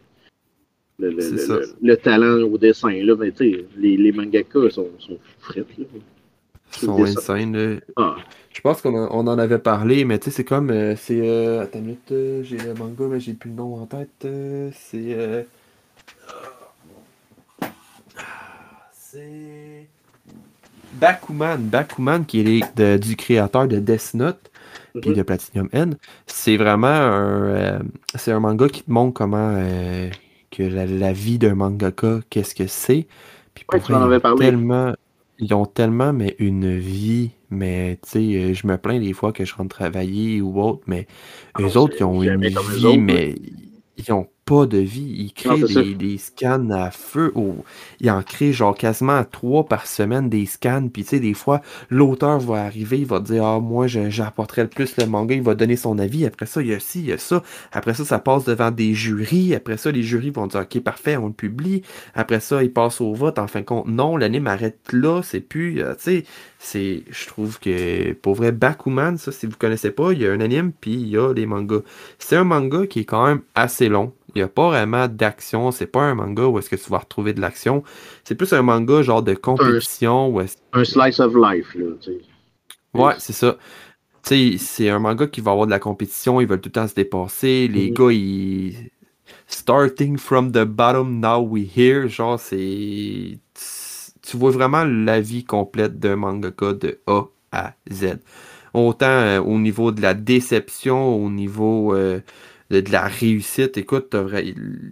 le, le, le, talent au dessin. Là, mais, les, les mangakas sont, sont frites. Là.
Sont insane. Ah. Je pense qu'on en avait parlé, mais tu sais, c'est comme. Euh, c'est. Euh, attends une minute, euh, j'ai le manga, mais j'ai plus le nom en tête. c'est. c'est. Bakuman. Bakuman, qui est du créateur de Death Note, puis de Platinum N. C'est vraiment un. c'est un manga qui te montre comment. que la, vie d'un mangaka, qu'est-ce que c'est.
Puis pour tu en avais parlé.
Tellement, ils ont tellement mais une vie mais tu sais, euh, je me plains des fois que je rentre travailler ou autre, mais ah, eux autres, ils ont une vie, mais ils ont pas de vie. Ils créent des, des, scans à feu. Ou ils en créent genre quasiment trois par semaine des scans. Puis tu sais, des fois, l'auteur va arriver, il va dire Ah, moi, j'apporterai le plus le manga, il va donner son avis. Après ça, il y a ci, il y a ça. Après ça, ça passe devant des jurys. Après ça, les jurys vont dire Ok, parfait, on le publie. Après ça, il passe au vote. En fin de compte, non, l'anime arrête là. C'est plus. Euh, tu sais, c'est. Je trouve que pour vrai, Bakuman, ça, si vous connaissez pas, il y a un anime, puis il y a les mangas. C'est un manga qui est quand même assez long. Il n'y a pas vraiment d'action. C'est pas un manga où est-ce que tu vas retrouver de l'action. C'est plus un manga genre de compétition.
Un, slice of life, là.
Ouais, c'est ça. Tu sais, c'est un manga qui va avoir de la compétition. Ils veulent tout le temps se dépasser. Les mm-hmm. gars, ils. Starting from the bottom, now we here. Genre, c'est. Tu vois vraiment la vie complète d'un mangaka de A à Z. Autant euh, au niveau de la déception, au niveau. Euh, de, la réussite. Écoute,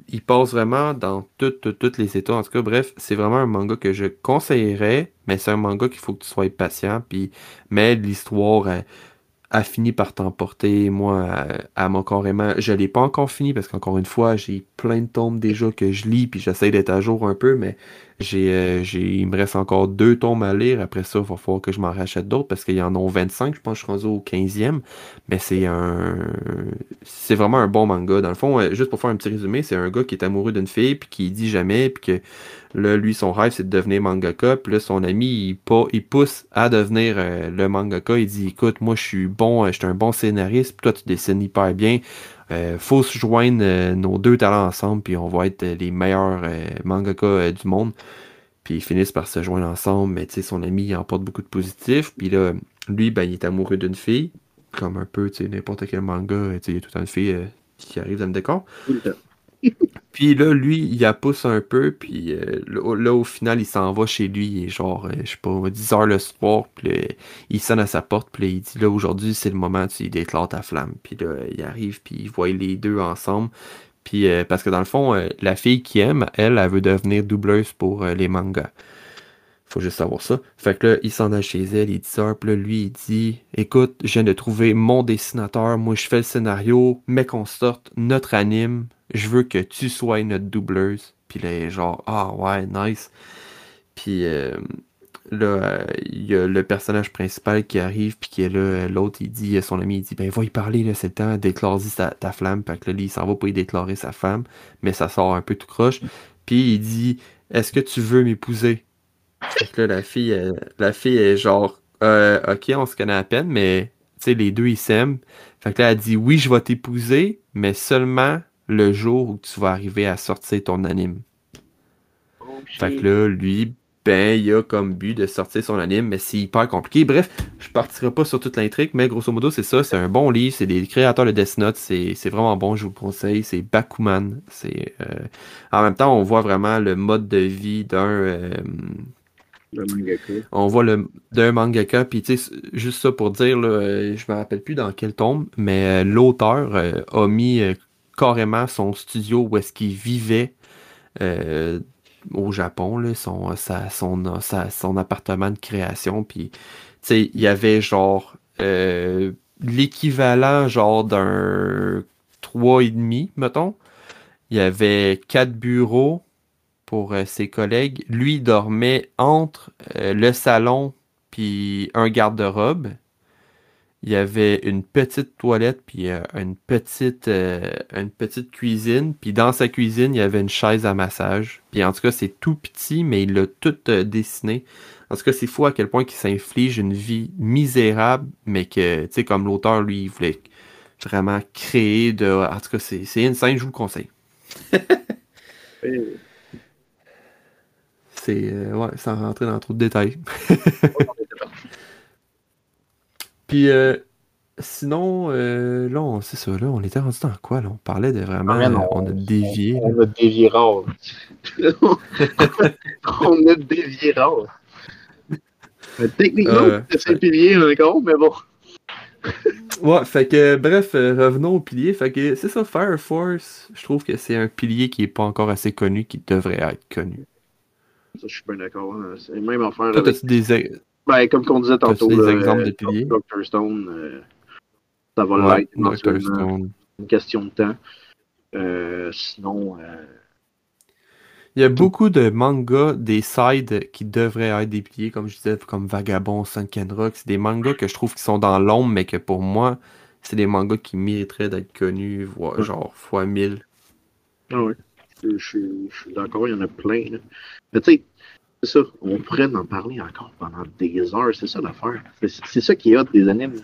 il, passe vraiment dans toutes les états. En tout cas, bref, c'est vraiment un manga que je conseillerais, mais c'est un manga qu'il faut que tu sois patient. Puis, mais l'histoire a, fini par t'emporter. Moi, à, mon carrément, je l'ai pas encore fini parce qu'encore une fois, j'ai plein de tomes déjà que je lis, puis j'essaie d'être à jour un peu, mais j'ai, il me reste encore deux tomes à lire. Après ça, il va falloir que je m'en rachète d'autres parce qu'il y en a 25. Je pense que je suis rendu au 15e. Mais c'est un. C'est vraiment un bon manga. Dans le fond, euh, juste pour faire un petit résumé, c'est un gars qui est amoureux d'une fille, puis qui dit jamais, puis que là, lui, son rêve, c'est de devenir mangaka. Puis là, son ami, il, il pousse à devenir euh, le mangaka. Il dit Écoute, moi, je suis bon, je suis un bon scénariste, puis toi, tu dessines hyper bien. Euh, faut se joindre euh, nos deux talents ensemble, puis on va être les meilleurs euh, mangaka du monde. Puis ils finissent par se joindre ensemble, mais tu sais, son ami il emporte beaucoup de positifs. Puis là, lui, ben, il est amoureux d'une fille, comme un peu, tu sais, n'importe quel manga, tu sais, il y a tout le une fille qui arrive dans le décor. *laughs* puis là, lui, il a pousse un peu, puis euh, là, au final, il s'en va chez lui, il est genre, euh, je sais pas, 10 heures le soir, puis il sonne à sa porte, puis il dit, là, aujourd'hui, c'est le moment, tu déclares ta flamme. Puis là, il arrive, puis il voit les deux ensemble. Puis, euh, parce que dans le fond, la fille qui aime, elle, elle veut devenir doubleuse pour les mangas. Faut juste savoir ça. Fait que là, il s'en a chez elle, il dit ça, puis là, lui, il dit Écoute, je viens de trouver mon dessinateur, moi je fais le scénario, mais qu'on sorte notre anime, je veux que tu sois notre doubleuse. Puis là, genre, ah ouais, nice. Puis euh, là, il y a le personnage principal qui arrive, puis qui est là, l'autre, il dit, son ami, il dit, ben, va y parler, là, c'est le temps, déclarer ta, flamme. Fait que là, il s'en va pour y déclarer sa femme, mais ça sort un peu tout croche. Puis il dit, est-ce que tu veux m'épouser? Fait que là, la fille, la fille est genre, euh, ok, on se connaît à peine, mais, tu sais, les deux, ils s'aiment. Fait que là, elle dit, oui, je vais t'épouser, mais seulement le jour où tu vas arriver à sortir ton anime. fait que là, lui, ben, il a comme but de sortir son anime, mais c'est hyper compliqué. Bref, je partirai pas sur toute l'intrigue, mais grosso modo, c'est ça. C'est un bon livre. C'est des créateurs de Death Note. C'est vraiment bon, je vous le conseille. C'est Bakuman. C'est euh, En même temps, on voit vraiment le mode de vie d'un. Euh, on voit le d'un mangaka, puis tu sais, juste ça pour dire, là, euh, je me rappelle plus dans quel tombe, mais l'auteur a mis carrément son studio où est-ce qu'il vivait au Japon, son, appartement de création. Puis, il y avait genre euh, l'équivalent genre d'un 3,5, mettons. Il y avait quatre bureaux pour euh, ses collègues. Lui dormait entre euh, le salon puis un garde-robe il y avait une petite toilette, puis euh, une, petite, euh, une petite cuisine. Puis dans sa cuisine, il y avait une chaise à massage. Puis en tout cas, c'est tout petit, mais il l'a tout euh, dessiné. En tout cas, c'est fou à quel point il s'inflige une vie misérable, mais que, tu sais, comme l'auteur, lui, il voulait vraiment créer de... En tout cas, c'est insane, je vous le conseille. *laughs* c'est... ouais, sans rentrer dans trop de détails. Puis euh, sinon, euh, là, c'est ça, là, on était rendu dans quoi? Là? On parlait de vraiment. Ah, on, a dévié.
On, a dévié rare. *laughs* on a dévié rare. techniquement, euh, c'est un pilier encore, mais bon.
ouais, fait que bref, euh, revenons au pilier. Fait que c'est ça, Fire Force, je trouve que c'est un pilier qui est pas encore assez connu, qui devrait être connu.
Ça, je suis bien d'accord. Hein. C'est même affaire.
Toi, avec... des,
ben, comme on disait tantôt,
des exemples de piliers?
Doctor Stone, euh, ça va l'être. Stone. Une question de temps. Euh, sinon. Euh,
Il y a beaucoup de mangas, des sides qui devraient être des piliers, comme je disais, comme Vagabond, Sunken Rock. C'est des mangas que je trouve qui sont dans l'ombre, mais que pour moi, c'est des mangas qui mériteraient d'être connus, voire, genre fois 1000.
Ah oui, je, suis d'accord, il y en a plein. Mais tu sais, c'est ça, on pourrait en parler encore pendant des heures, c'est ça l'affaire. C'est ça qui est hot des animes.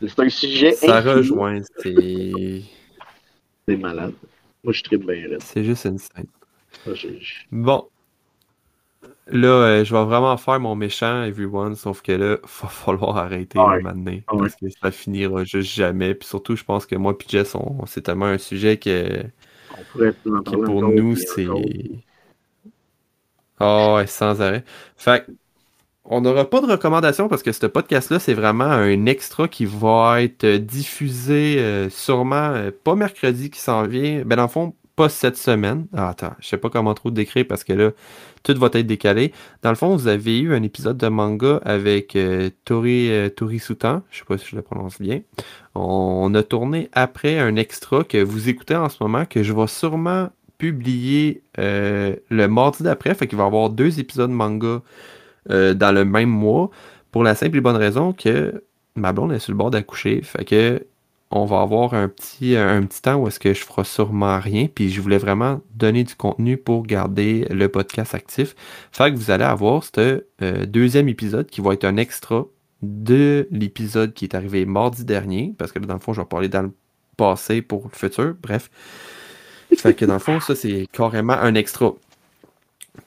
C'est un sujet.
Ça rejoint, c'est.
C'est malade. Moi, je suis très bien
C'est juste une scène. Bon. Là, euh, je vais vraiment faire mon méchant, everyone, sauf que là, il *laughs* va falloir arrêter ouais. maintenant. Parce que ça finira juste jamais. Puis surtout, je pense que moi et Jess, c'est tellement un sujet que, que pour nous, c'est. Ouais, sans arrêt. Fait on n'aura pas de recommandation parce que ce podcast-là, c'est vraiment un extra qui va être diffusé euh, sûrement euh, pas mercredi qui s'en vient. Ben, dans le fond, pas cette semaine. Ah, attends, je sais pas comment trop décrire parce que là, tout va être décalé. Dans le fond, vous avez eu un épisode de manga avec euh, Tori, euh, Soutan. Je sais pas si je le prononce bien. On a tourné après un extra que vous écoutez en ce moment que je vais sûrement publié euh, le mardi d'après. Fait qu'il va y avoir deux épisodes manga euh, dans le même mois. Pour la simple et bonne raison que ma blonde est sur le bord d'accoucher. Fait que on va avoir un petit, un petit temps où est-ce que je ferai sûrement rien. Puis je voulais vraiment donner du contenu pour garder le podcast actif. Fait que vous allez avoir ce euh, deuxième épisode qui va être un extra de l'épisode qui est arrivé mardi dernier. Parce que dans le fond, je vais parler dans le passé pour le futur. Bref. Fait que dans le fond, ça, c'est carrément un extra.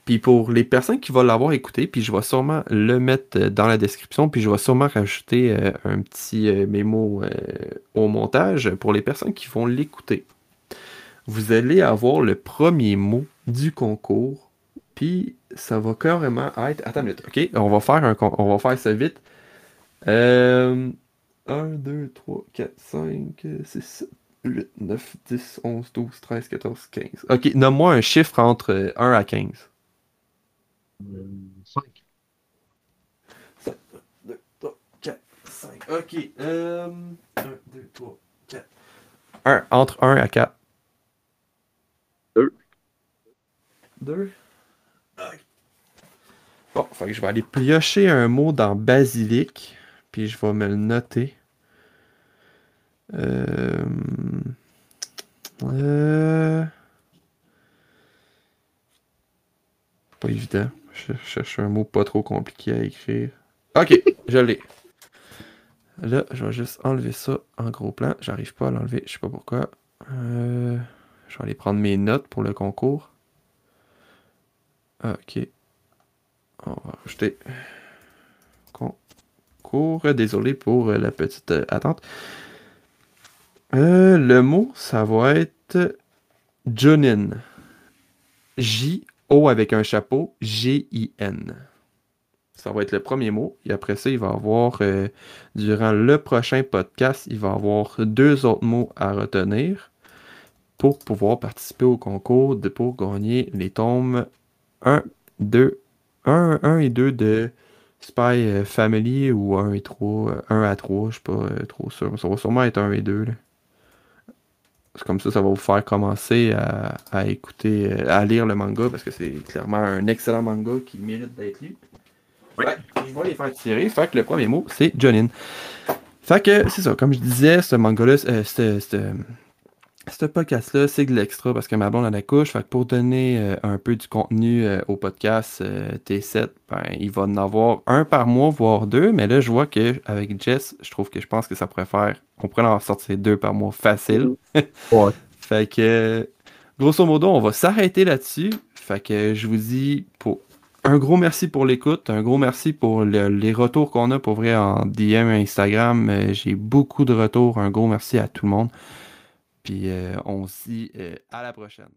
Puis pour les personnes qui vont l'avoir écouté, puis je vais sûrement le mettre euh, dans la description, puis je vais sûrement rajouter euh, un petit euh, mémo au montage pour les personnes qui vont l'écouter. Vous allez avoir le premier mot du concours, puis ça va carrément être. Attends ok? On va faire, un... on va faire ça vite. 1, 2, 3, 4, 5, 6, 7, 8, 9, 10, 11, 12, 13, 14, 15. Ok, nomme-moi un chiffre entre 1 à 15.
5.
5, 2, 3, 4, 5. Ok. Euh, 1, 2, 3, 4. 1, entre 1 à 4.
2.
2. Ok. Bon, Fait que je vais aller piocher un mot dans basilic, puis je vais me le noter. Euh... Pas évident. Je cherche un mot pas trop compliqué à écrire. Ok, je l'ai. Là, je vais juste enlever ça en gros plan. J'arrive pas à l'enlever, je sais pas pourquoi. Euh, je vais aller prendre mes notes pour le concours. Ok. On va rajouter concours. Désolé pour la petite euh, attente. Euh, le mot, ça va être Jonin. J-O avec un chapeau, G-I-N. Ça va être le premier mot. Et après ça, il va y avoir, euh, durant le prochain podcast, il va y avoir deux autres mots à retenir pour pouvoir participer au concours de, pour gagner les tomes 1, 2, 1, 1 et 2 de Spy euh, Family ou 1 et 3, 1 à 3, je suis pas trop sûr. Ça va sûrement être 1 et 2. Là comme ça, ça va vous faire commencer à, écouter, euh, à lire le manga parce que c'est clairement un excellent manga qui mérite d'être lu. Ouais, je vais les faire tirer. Fait que le premier mot, c'est Jonin. Fait que c'est ça, comme je disais, ce manga-là, euh, ce podcast-là, c'est de l'extra parce que ma blonde a la couche. Fait que pour donner euh, un peu du contenu au podcast T7, ben, il va en avoir un par mois, voire deux. Mais là, je vois qu'avec Jess, je trouve que je pense que ça pourrait faire on pourrait en sortir deux par mois facile.
ouais. *laughs*
fait que, grosso modo, on va s'arrêter là-dessus. Fait que je vous dis pour un gros merci pour l'écoute, un gros merci pour les retours qu'on a pour vrai en DM Instagram. Euh, j'ai beaucoup de retours. Un gros merci à tout le monde. Puis euh, on se dit euh, à la prochaine.